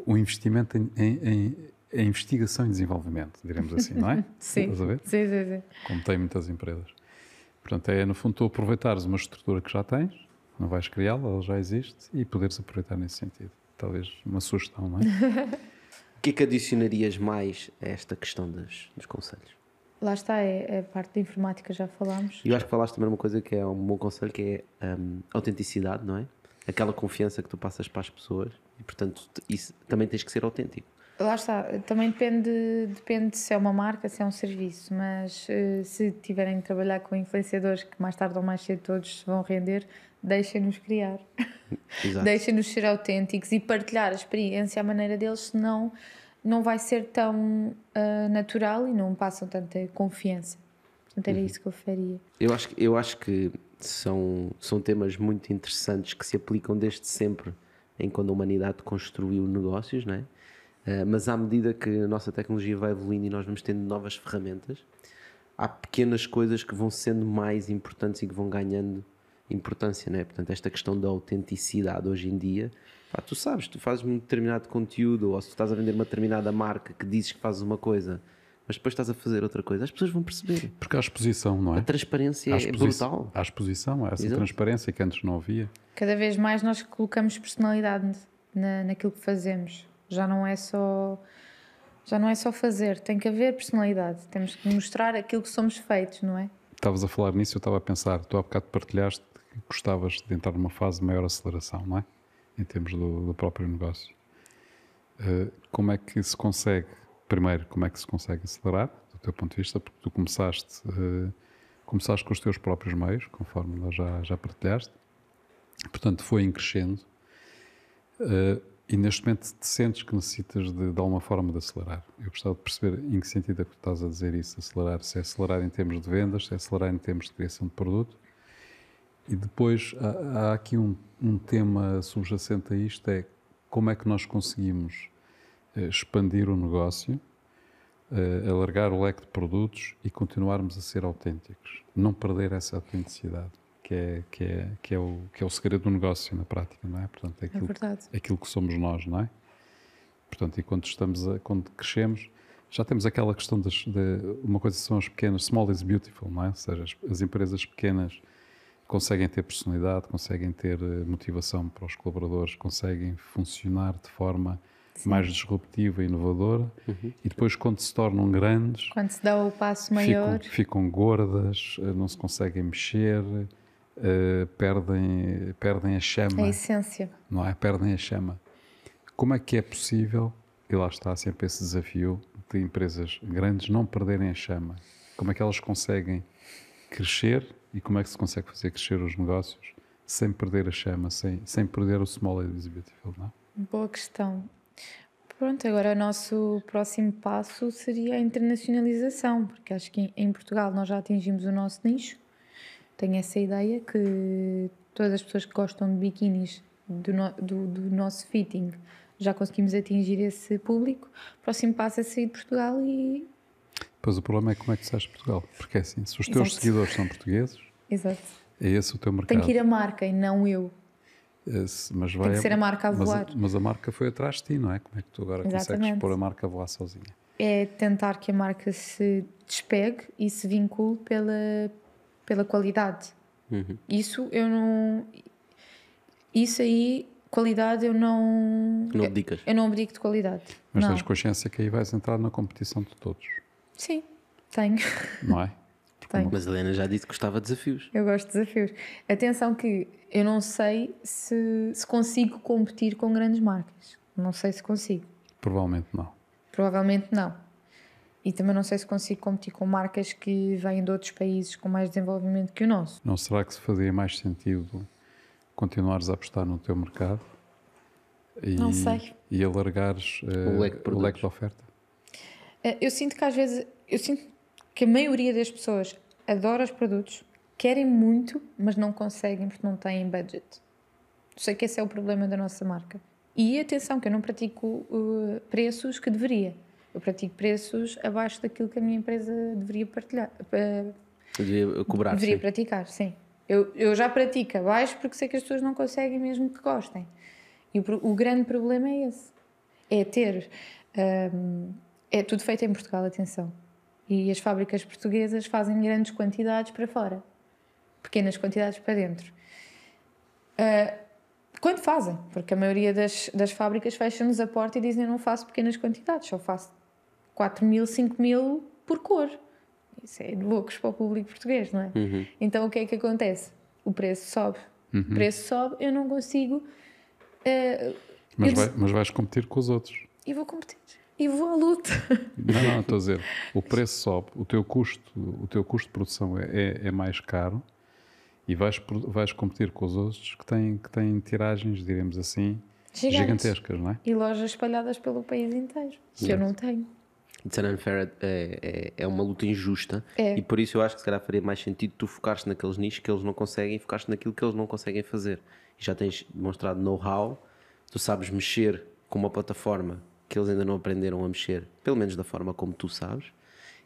Speaker 2: um investimento em, em, em- em investigação e desenvolvimento, diremos assim, não é? (laughs)
Speaker 3: Sim.
Speaker 2: Estás a ver?
Speaker 3: Sim, sim, sim.
Speaker 2: Como tem muitas empresas. Portanto, é no fundo tu aproveitares uma estrutura que já tens, não vais criá-la, ela já existe, e poderes aproveitar nesse sentido. Talvez uma sugestão, não é? (laughs)
Speaker 1: O que é que adicionarias mais a esta questão dos, dos conselhos?
Speaker 3: Lá está, é, é a parte da informática, já falámos.
Speaker 1: E eu acho que falaste também uma coisa que é um bom conselho, que é hum, autenticidade, não é? aquela confiança que tu passas para as pessoas e, portanto, isso também tens que ser autêntico.
Speaker 3: Lá está, também depende, depende se é uma marca, se é um serviço, mas uh, se tiverem de trabalhar com influenciadores que mais tarde ou mais cedo todos se vão render, deixem-nos criar, (laughs) deixem-nos ser autênticos e partilhar a experiência, a maneira deles, senão não vai ser tão uh, natural e não passam tanta confiança. Portanto, era uhum. isso que eu faria.
Speaker 1: Eu acho, eu acho que são, são temas muito interessantes que se aplicam desde sempre em quando a humanidade construiu negócios, não é? Uh, mas à medida que a nossa tecnologia vai evoluindo e nós vamos tendo novas ferramentas, há pequenas coisas que vão sendo mais importantes e que vão ganhando importância, né? Portanto, esta questão da autenticidade hoje em dia, pá, tu sabes, tu fazes um determinado conteúdo ou se tu estás a vender uma determinada marca que dizes que fazes uma coisa, mas depois estás a fazer outra coisa, as pessoas vão perceber.
Speaker 2: Porque há exposição, não é?
Speaker 1: A transparência é brutal.
Speaker 2: Há exposição, há essa Exato. transparência que antes não havia.
Speaker 3: Cada vez mais nós colocamos personalidade na, naquilo que fazemos. Já não é só já não é só fazer, tem que haver personalidade. Temos que mostrar aquilo que somos feitos, não é?
Speaker 2: Estavas a falar nisso, eu estava a pensar, tu há bocado partilhaste que gostavas de entrar numa fase de maior aceleração, não é? Em termos do, do próprio negócio. Uh, como é que se consegue, primeiro, como é que se consegue acelerar, do teu ponto de vista, porque tu começaste, uh, começaste com os teus próprios meios, conforme nós já, já partilhaste, portanto foi em crescendo. Uh, e neste momento te sentes que necessitas de, de alguma forma de acelerar. Eu gostava de perceber em que sentido é que estás a dizer isso, acelerar, se é acelerar em termos de vendas, se é acelerar em termos de criação de produto. E depois há, há aqui um, um, tema subjacente a isto, é como é que nós conseguimos eh, expandir o negócio, eh, alargar o leque de produtos e continuarmos a ser autênticos, não perder essa autenticidade que é, que é, que é, o, que é o segredo do negócio na prática, não é? Portanto, é, aquilo, é aquilo que somos nós, não é? Portanto, e quando, estamos a, quando crescemos, já temos aquela questão das, de uma coisa são as pequenas, small is beautiful, não é? Ou seja, as, as empresas pequenas conseguem ter personalidade, conseguem ter eh, motivação para os colaboradores, conseguem funcionar de forma Sim. mais disruptiva e inovadora uhum. e depois quando se tornam grandes
Speaker 3: quando se dá o passo maior
Speaker 2: ficam, ficam gordas, eh, não se conseguem mexer uh, perdem, perdem a chama.
Speaker 3: A essência.
Speaker 2: Não é? Perdem a chama. Como é que é possível, e lá está sempre esse desafio de empresas grandes não perderem a chama? Como é que elas conseguem crescer e como é que se consegue fazer crescer os negócios sem perder a chama, sem, sem perder o small is beautiful, não é?
Speaker 3: Boa questão. Pronto, agora o nosso próximo passo seria a internacionalização, porque acho que em Portugal nós já atingimos o nosso nicho, tenho essa ideia que todas as pessoas que gostam de biquínis do, no, do, do, nosso fitting já conseguimos atingir esse público. O próximo passo é sair de Portugal e.
Speaker 2: Pois o problema é como é que sais de Portugal, porque é assim, se os teus Exato. seguidores são portugueses,
Speaker 3: Exato.
Speaker 2: é esse o teu mercado.
Speaker 3: Tem que ir a marca e não eu.
Speaker 2: Esse, mas vai,
Speaker 3: Tem que ser a marca a voar.
Speaker 2: Mas, mas, a marca foi atrás de ti, não é? Como é que tu agora Exatamente. consegues pôr a marca a voar sozinha?
Speaker 3: É tentar que a marca se despegue e se vincule pela, pela qualidade. Uhum. Isso eu não. Isso aí, qualidade, eu não.
Speaker 1: Não abdicas.
Speaker 3: Eu, eu não abdico de qualidade.
Speaker 2: Mas
Speaker 3: não.
Speaker 2: tens consciência que aí vais entrar na competição de todos.
Speaker 3: Sim, tenho.
Speaker 2: Não é? (laughs)
Speaker 3: Tenho.
Speaker 1: Mas a Helena já disse que gostava de desafios.
Speaker 3: Eu gosto de desafios. Atenção que eu não sei se, se consigo competir com grandes marcas. Não sei se consigo.
Speaker 2: Provavelmente não.
Speaker 3: Provavelmente não. E também não sei se consigo competir com marcas que vêm de outros países com mais desenvolvimento que o nosso.
Speaker 2: Não será que se fazia mais sentido continuares a apostar no teu mercado? E,
Speaker 3: não sei.
Speaker 2: E alargares uh, o, leque de, o leque de oferta?
Speaker 3: Eh, eu sinto que às vezes, eu sinto que a maioria das pessoas adora os produtos, querem muito, mas não conseguem porque não têm budget. Sei que esse é o problema da nossa marca. E atenção, que eu não pratico uh, preços que deveria. Eu pratico preços abaixo daquilo que a minha empresa deveria partilhar.
Speaker 1: Deveria cobrar.
Speaker 3: Deveria
Speaker 1: sim.
Speaker 3: praticar, sim. Eu, eu já pratico abaixo porque sei que as pessoas não conseguem mesmo que gostem. E o, o grande problema é esse. É ter. Um, é tudo feito em Portugal, atenção. E as fábricas portuguesas fazem grandes quantidades para fora, pequenas quantidades para dentro. Uh, quando fazem, porque a maioria das, das fábricas fecham-nos a porta e dizem: Eu não faço pequenas quantidades, só faço 4 mil, 5 mil por cor. Isso é de loucos para o público português, não é? Uhum. Então o que é que acontece? O preço sobe. o preço sobe, eu não consigo. eh,
Speaker 2: Mas,
Speaker 3: eu
Speaker 2: vai- mas vais competir com os outros.
Speaker 3: E vou competir. E vou à luta. (laughs)
Speaker 2: Não, não, estou a dizer, o (laughs) preço sobe, o teu custo, o teu custo de produção é, é, é mais caro e vais, vais competir com os outros que têm, que têm tiragens, diremos assim,
Speaker 3: Gigantes.
Speaker 2: gigantescas, não é?
Speaker 3: E lojas espalhadas pelo país inteiro. Que eu não tenho.
Speaker 1: It's an unfair, é, é, é uma luta injusta
Speaker 3: É.
Speaker 1: e por isso eu acho que se calhar faria mais sentido tu focares naqueles nichos que eles não conseguem e focares naquilo que eles não conseguem fazer. E já tens demonstrado know-how, tu sabes mexer com uma plataforma que eles ainda não aprenderam a mexer, pelo menos da forma como tu sabes,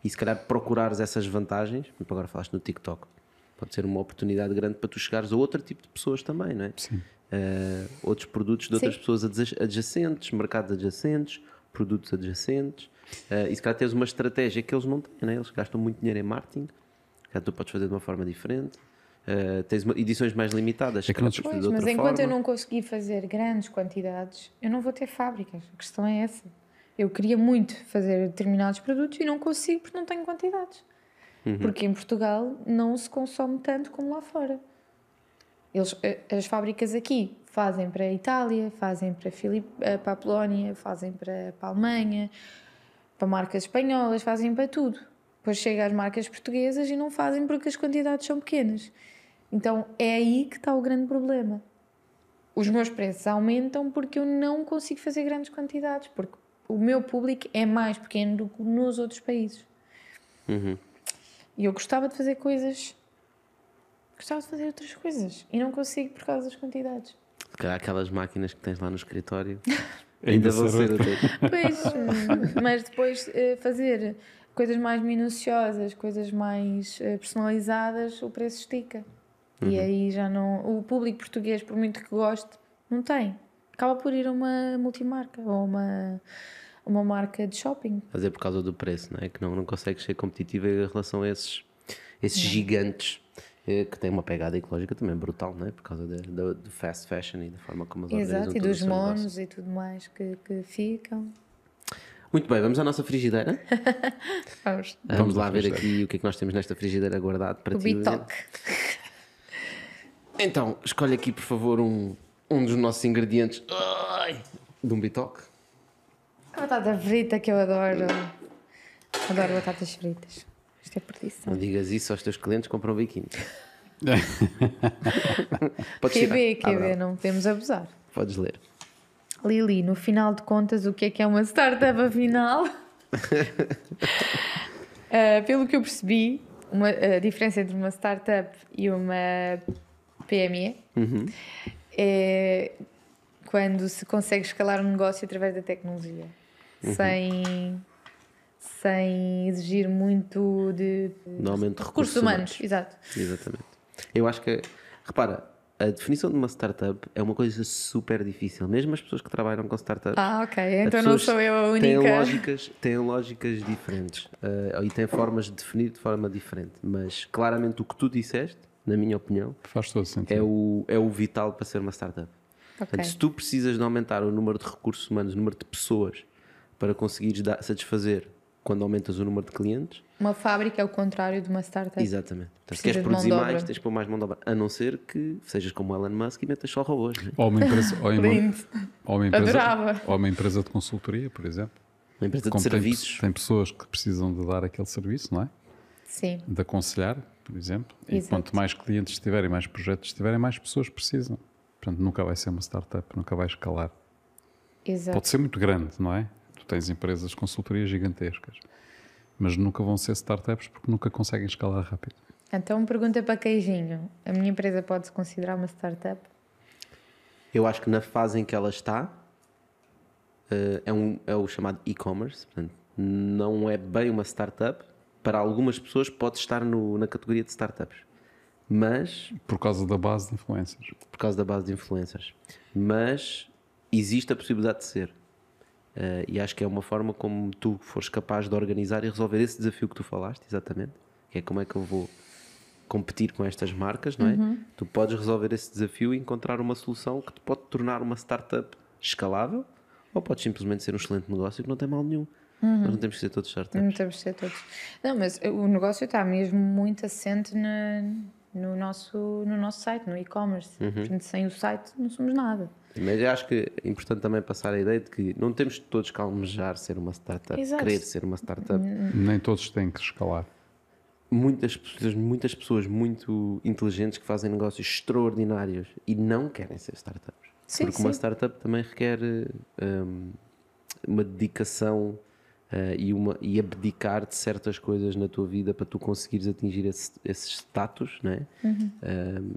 Speaker 1: e se calhar procurares essas vantagens, por exemplo, agora falaste no TikTok, pode ser uma oportunidade grande para tu chegares a outro tipo de pessoas também, não é?
Speaker 2: Sim.
Speaker 1: Eh, outros produtos de outras
Speaker 3: Sim.
Speaker 1: pessoas adja- adjacentes, mercados adjacentes, produtos adjacentes. Eh, e se calhar tens uma estratégia que eles não têm, né? eles gastam muito dinheiro em marketing, calhar tu podes fazer de uma forma diferente. Eh, tens uma- edições mais limitadas,
Speaker 2: É que não
Speaker 3: Pois, mas enquanto eu
Speaker 1: forma.
Speaker 3: não conseguir fazer grandes quantidades, eu não vou ter fábricas. A questão é essa. Eu queria muito fazer determinados produtos e não consigo porque não tenho quantidades.
Speaker 1: Uhum.
Speaker 3: Porque em Portugal não se consome tanto como lá fora. Eles, a- as fábricas aqui fazem para a Itália, fazem para, a Filip, eh, para a Polónia, fazem para, para a Alemanha, para marcas espanholas, fazem para tudo. Depois chega às marcas portuguesas e não fazem porque as quantidades são pequenas. Então é aí que está o grande problema. Os meus preços aumentam porque eu não consigo fazer grandes quantidades, porque o meu público é mais pequeno do que nos outros países. E eu gostava de fazer coisas. Gostava de fazer outras coisas e não consigo por causa das quantidades.
Speaker 1: Se calhar aquelas máquinas que tens lá no escritório (laughs)
Speaker 2: Ainda
Speaker 1: ainda vão ser. (laughs)
Speaker 3: Pois, mas depois eh, fazer coisas mais minuciosas, coisas mais eh, personalizadas, o preço estica. E aí já não. O público português, por muito que goste, não tem. Acaba por ir a uma multimarca ou uma, uma marca de shopping.
Speaker 1: Fazer por causa do preço, não é? Que não, não consegues ser competitiva em relação a esses, esses gigantes eh, que têm uma pegada ecológica também brutal, não é? Por causa do fast fashion e da forma como as
Speaker 3: Exato, e dos monos e tudo mais que, que ficam.
Speaker 1: Muito bem, vamos à nossa frigideira.
Speaker 3: Vamos. (laughs)
Speaker 1: Vamos,
Speaker 2: Vamos
Speaker 1: lá ver aqui o que é que nós temos nesta frigideira guardado para
Speaker 3: O
Speaker 1: ti.
Speaker 3: Bitoc.
Speaker 1: Então, escolhe aqui, por favor, um, um dos nossos ingredientes Ai, de um bitoque.
Speaker 3: A batata frita que eu adoro. Adoro batatas fritas. Isto é perdição.
Speaker 1: Não digas isso aos teus clientes, compram biquíni. (laughs) Podes tirar.
Speaker 3: QB,
Speaker 1: Ah,
Speaker 3: QB,
Speaker 1: bravo.
Speaker 3: não podemos abusar.
Speaker 1: Podes ler.
Speaker 3: Lili, no final de contas, o que é que é uma startup afinal? (laughs) Ah, pelo que eu percebi, uma, a diferença entre uma startup e uma PME é quando se consegue escalar um negócio através da tecnologia, sem, sem exigir muito de
Speaker 1: Normalmente
Speaker 3: recursos
Speaker 1: recursos
Speaker 3: humanos. Exato.
Speaker 1: Exatamente. Eu acho que, repara, a definição de uma startup é uma coisa super difícil. Mesmo as pessoas que trabalham com startups.
Speaker 3: Ah, ok. Então não sou eu a
Speaker 1: Têm
Speaker 3: única.
Speaker 1: lógicas, têm lógicas diferentes eh, e têm formas de definir de forma diferente. Mas claramente o que tu disseste, na minha opinião,
Speaker 2: Faz todo sentido.
Speaker 1: é o, é o vital para ser uma startup.
Speaker 3: Ok.
Speaker 1: Portanto, se tu precisas de aumentar o número de recursos humanos, o número de pessoas para conseguires satisfazer quando aumentas o número de clientes,
Speaker 3: Uma fábrica é o contrário de uma startup.
Speaker 1: exatamente. Portanto, se queres produzir mais, tens de pôr mais mão de obra. A não ser que sejas como Elon Musk e metas só robôs. né?
Speaker 2: Ou uma empresa, ou uma, ou uma empresa,
Speaker 3: Adorava.
Speaker 2: ou uma empresa de consultoria, por exemplo.
Speaker 1: Uma empresa de
Speaker 2: Como tem,
Speaker 1: serviços.
Speaker 2: tem pessoas que precisam de dar aquele serviço, não é?
Speaker 3: Sim.
Speaker 2: De aconselhar, por exemplo. E
Speaker 3: Exato.
Speaker 2: quanto mais clientes tiverem, mais projetos tiverem, mais pessoas precisam. Portanto, nunca vai ser uma startup, nunca vai escalar.
Speaker 3: Exato.
Speaker 2: Pode ser muito grande, não é? Tens empresas de consultoria gigantescas, mas nunca vão ser startups porque nunca conseguem escalar rápido.
Speaker 3: Então, pergunta para Queijinho. A minha empresa pode-se considerar uma startup?
Speaker 1: Eu acho que na fase em que ela está, eh, é, um, é o chamado e-commerce. Não é bem uma startup. Para algumas pessoas pode estar no- na categoria de startups. Mas
Speaker 2: Por causa da base de influências.
Speaker 1: por causa da base de influencers. Mas existe a possibilidade de ser. Eh, e acho que é uma forma como tu fores capaz de organizar e resolver esse desafio que tu falaste, exatamente. Que é como é que eu vou competir com estas marcas, não é? Tu podes resolver esse desafio e encontrar uma solução que te pode tornar uma startup escalável ou pode simplesmente ser um excelente negócio que não tem mal nenhum. Nós não temos que ser todos startups.
Speaker 3: Não temos de ser todos. Não, mas o negócio está mesmo muito assente na, no nosso, no nosso site, no e-commerce.
Speaker 1: Uhum.
Speaker 3: Sem o site não somos nada.
Speaker 1: Mas eu acho que é importante também passar a ideia de que não temos todos que almejar ser uma startup,
Speaker 3: Exato.
Speaker 1: querer ser uma startup.
Speaker 2: Nem todos têm que escalar.
Speaker 1: Muitas pessoas, muitas pessoas muito inteligentes que fazem negócios extraordinários e não querem ser startups.
Speaker 3: Sim,
Speaker 1: Porque uma
Speaker 3: sim.
Speaker 1: startup também requer hum, uma dedicação eh, e, uma, e abdicar de certas coisas na tua vida para tu conseguires atingir esse, esse status, não é?
Speaker 3: Uhum.
Speaker 1: Hum,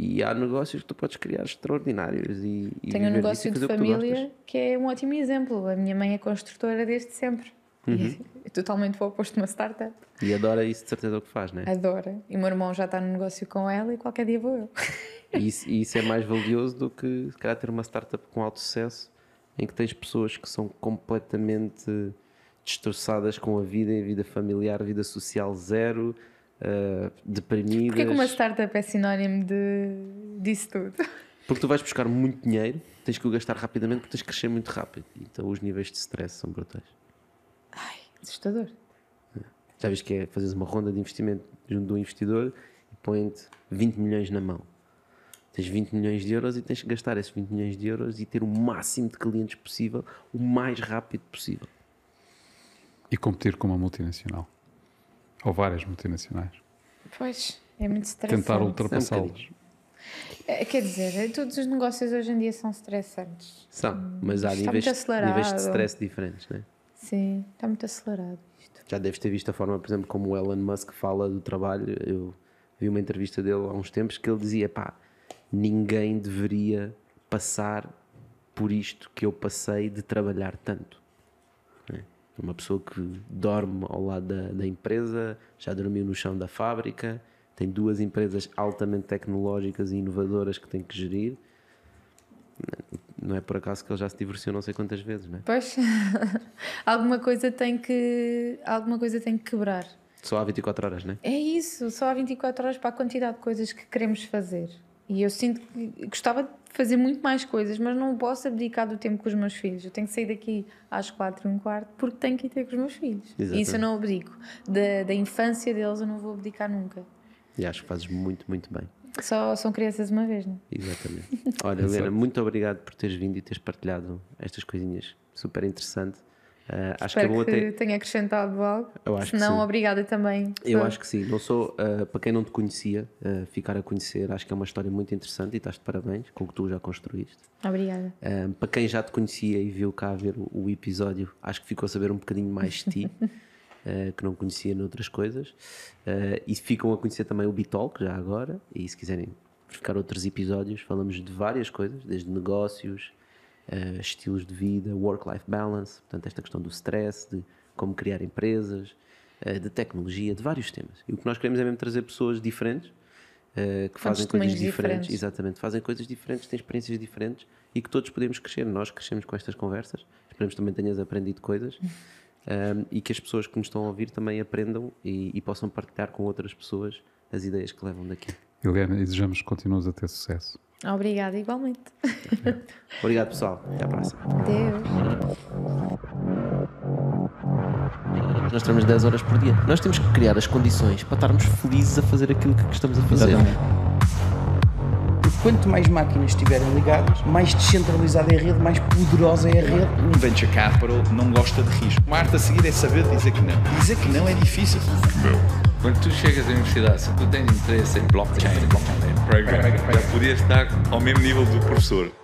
Speaker 1: e há negócios que tu podes criar extraordinários e,
Speaker 3: Tenho um negócio de
Speaker 1: que
Speaker 3: família
Speaker 1: gostas.
Speaker 3: que é um ótimo exemplo. A minha mãe é construtora desde sempre.
Speaker 1: Uhum.
Speaker 3: E é totalmente o oposto de uma startup.
Speaker 1: E adora isso de certeza o que faz, não é?
Speaker 3: Adora. E o meu irmão já está no negócio com ela e qualquer dia vou eu.
Speaker 1: E isso, isso é mais valioso do que se calhar ter uma startup com alto sucesso em que tens pessoas que são completamente destroçadas com a vida, a vida familiar, a vida social zero, uh, deprimidas.
Speaker 3: Porquê que uma startup é sinónimo de, disso tudo?
Speaker 1: Porque tu vais buscar muito dinheiro, tens que o gastar rapidamente porque tens que crescer muito rápido. Então os níveis de stress são brutais.
Speaker 3: Assustador.
Speaker 1: Já viste que é fazeres uma ronda de investimento junto de um investidor e põe-te 20 milhões na mão. Tens 20 milhões de euros e tens que gastar esses 20 milhões de euros e ter o máximo de clientes possível, o mais rápido possível.
Speaker 2: E competir com uma multinacional. Ou várias multinacionais.
Speaker 3: Pois, é muito estressante.
Speaker 2: Tentar ultrapassá-las.
Speaker 3: É, quer dizer, todos os negócios hoje em dia são estressantes.
Speaker 1: São, mas há níveis, níveis de stress diferentes, né?
Speaker 3: Sim, está muito acelerado isto.
Speaker 1: Já deves ter visto a forma, por exemplo, como o Elon Musk fala do trabalho. Eu vi uma entrevista dele há uns tempos que ele dizia: pá, ninguém deveria passar por isto que eu passei de trabalhar tanto. Uma pessoa que dorme ao lado da, da empresa, já dormiu no chão da fábrica, tem duas empresas altamente tecnológicas e inovadoras que tem que gerir. Não é por acaso que ele já se divorciou não sei quantas vezes, né?
Speaker 3: Pois, (laughs) alguma coisa tem que alguma coisa tem que quebrar.
Speaker 1: Só há 24 horas, né?
Speaker 3: É isso, só há 24 horas para a quantidade de coisas que queremos fazer. E eu sinto que gostava de fazer muito mais coisas, mas não posso abdicar do tempo com os meus filhos. Eu tenho que sair daqui às 4 e um quarto porque tenho que ir ter com os meus filhos.
Speaker 1: Exatamente.
Speaker 3: Isso eu não abdico. Da, da infância deles eu não vou abdicar nunca.
Speaker 1: E acho que fazes muito, muito bem.
Speaker 3: Só são crianças uma vez, não é?
Speaker 1: Exatamente. Olha, Helena, muito obrigado por teres vindo e teres partilhado estas coisinhas super interessante. Ah, acho que é bom
Speaker 3: que
Speaker 1: até.
Speaker 3: tenha acrescentado algo.
Speaker 1: Eu acho
Speaker 3: Se não, obrigada também.
Speaker 1: Eu
Speaker 3: por-
Speaker 1: acho que sim. Não sou, ah, para quem não te conhecia, ah, ficar a conhecer, acho que é uma história muito interessante e estás de parabéns com o que tu já construíste.
Speaker 3: Obrigada.
Speaker 1: Para quem já te conhecia e viu cá ver o, o episódio, acho que ficou a saber um bocadinho mais de ti, (laughs) que não conhecia noutras coisas. E ficam a conhecer também o Bitalk, já agora. E se quiserem verificar outros episódios, falamos de várias coisas, desde negócios, ah, estilos de vida, work-life balance, portanto, esta questão do stress, de como criar empresas, ah, de tecnologia, de vários temas. E o que nós queremos é mesmo trazer pessoas diferentes. ah, que fazem coisas diferentes,
Speaker 3: diferentes.
Speaker 1: exatamente, fazem coisas diferentes, têm experiências diferentes e que todos podemos crescer. Nós crescemos com estas conversas, esperamos que também tenhas aprendido coisas um, e que as pessoas que nos estão a ouvir também aprendam e, e possam partilhar com outras pessoas as ideias que levam daqui.
Speaker 2: Eliana, e desejamos que continues a ter sucesso.
Speaker 3: Obrigada igualmente. (laughs)
Speaker 1: Obrigado, pessoal. Até à próxima.
Speaker 3: Deus.
Speaker 1: Nós temos 10 horas por dia. Nós temos que criar as condições para estarmos felizes a fazer aquilo que estamos a fazer.
Speaker 4: Quanto mais máquinas estiverem ligadas, mais descentralizada é a rede, mais poderosa é a rede.
Speaker 5: Um venture capital não gosta de risco. Uma arte a seguir é saber dizer que não. Dizer que não é difícil.
Speaker 6: Quando tu chegas à universidade, se tu tens interesse em blockchain, blockchain, podias estar ao mesmo nível do professor.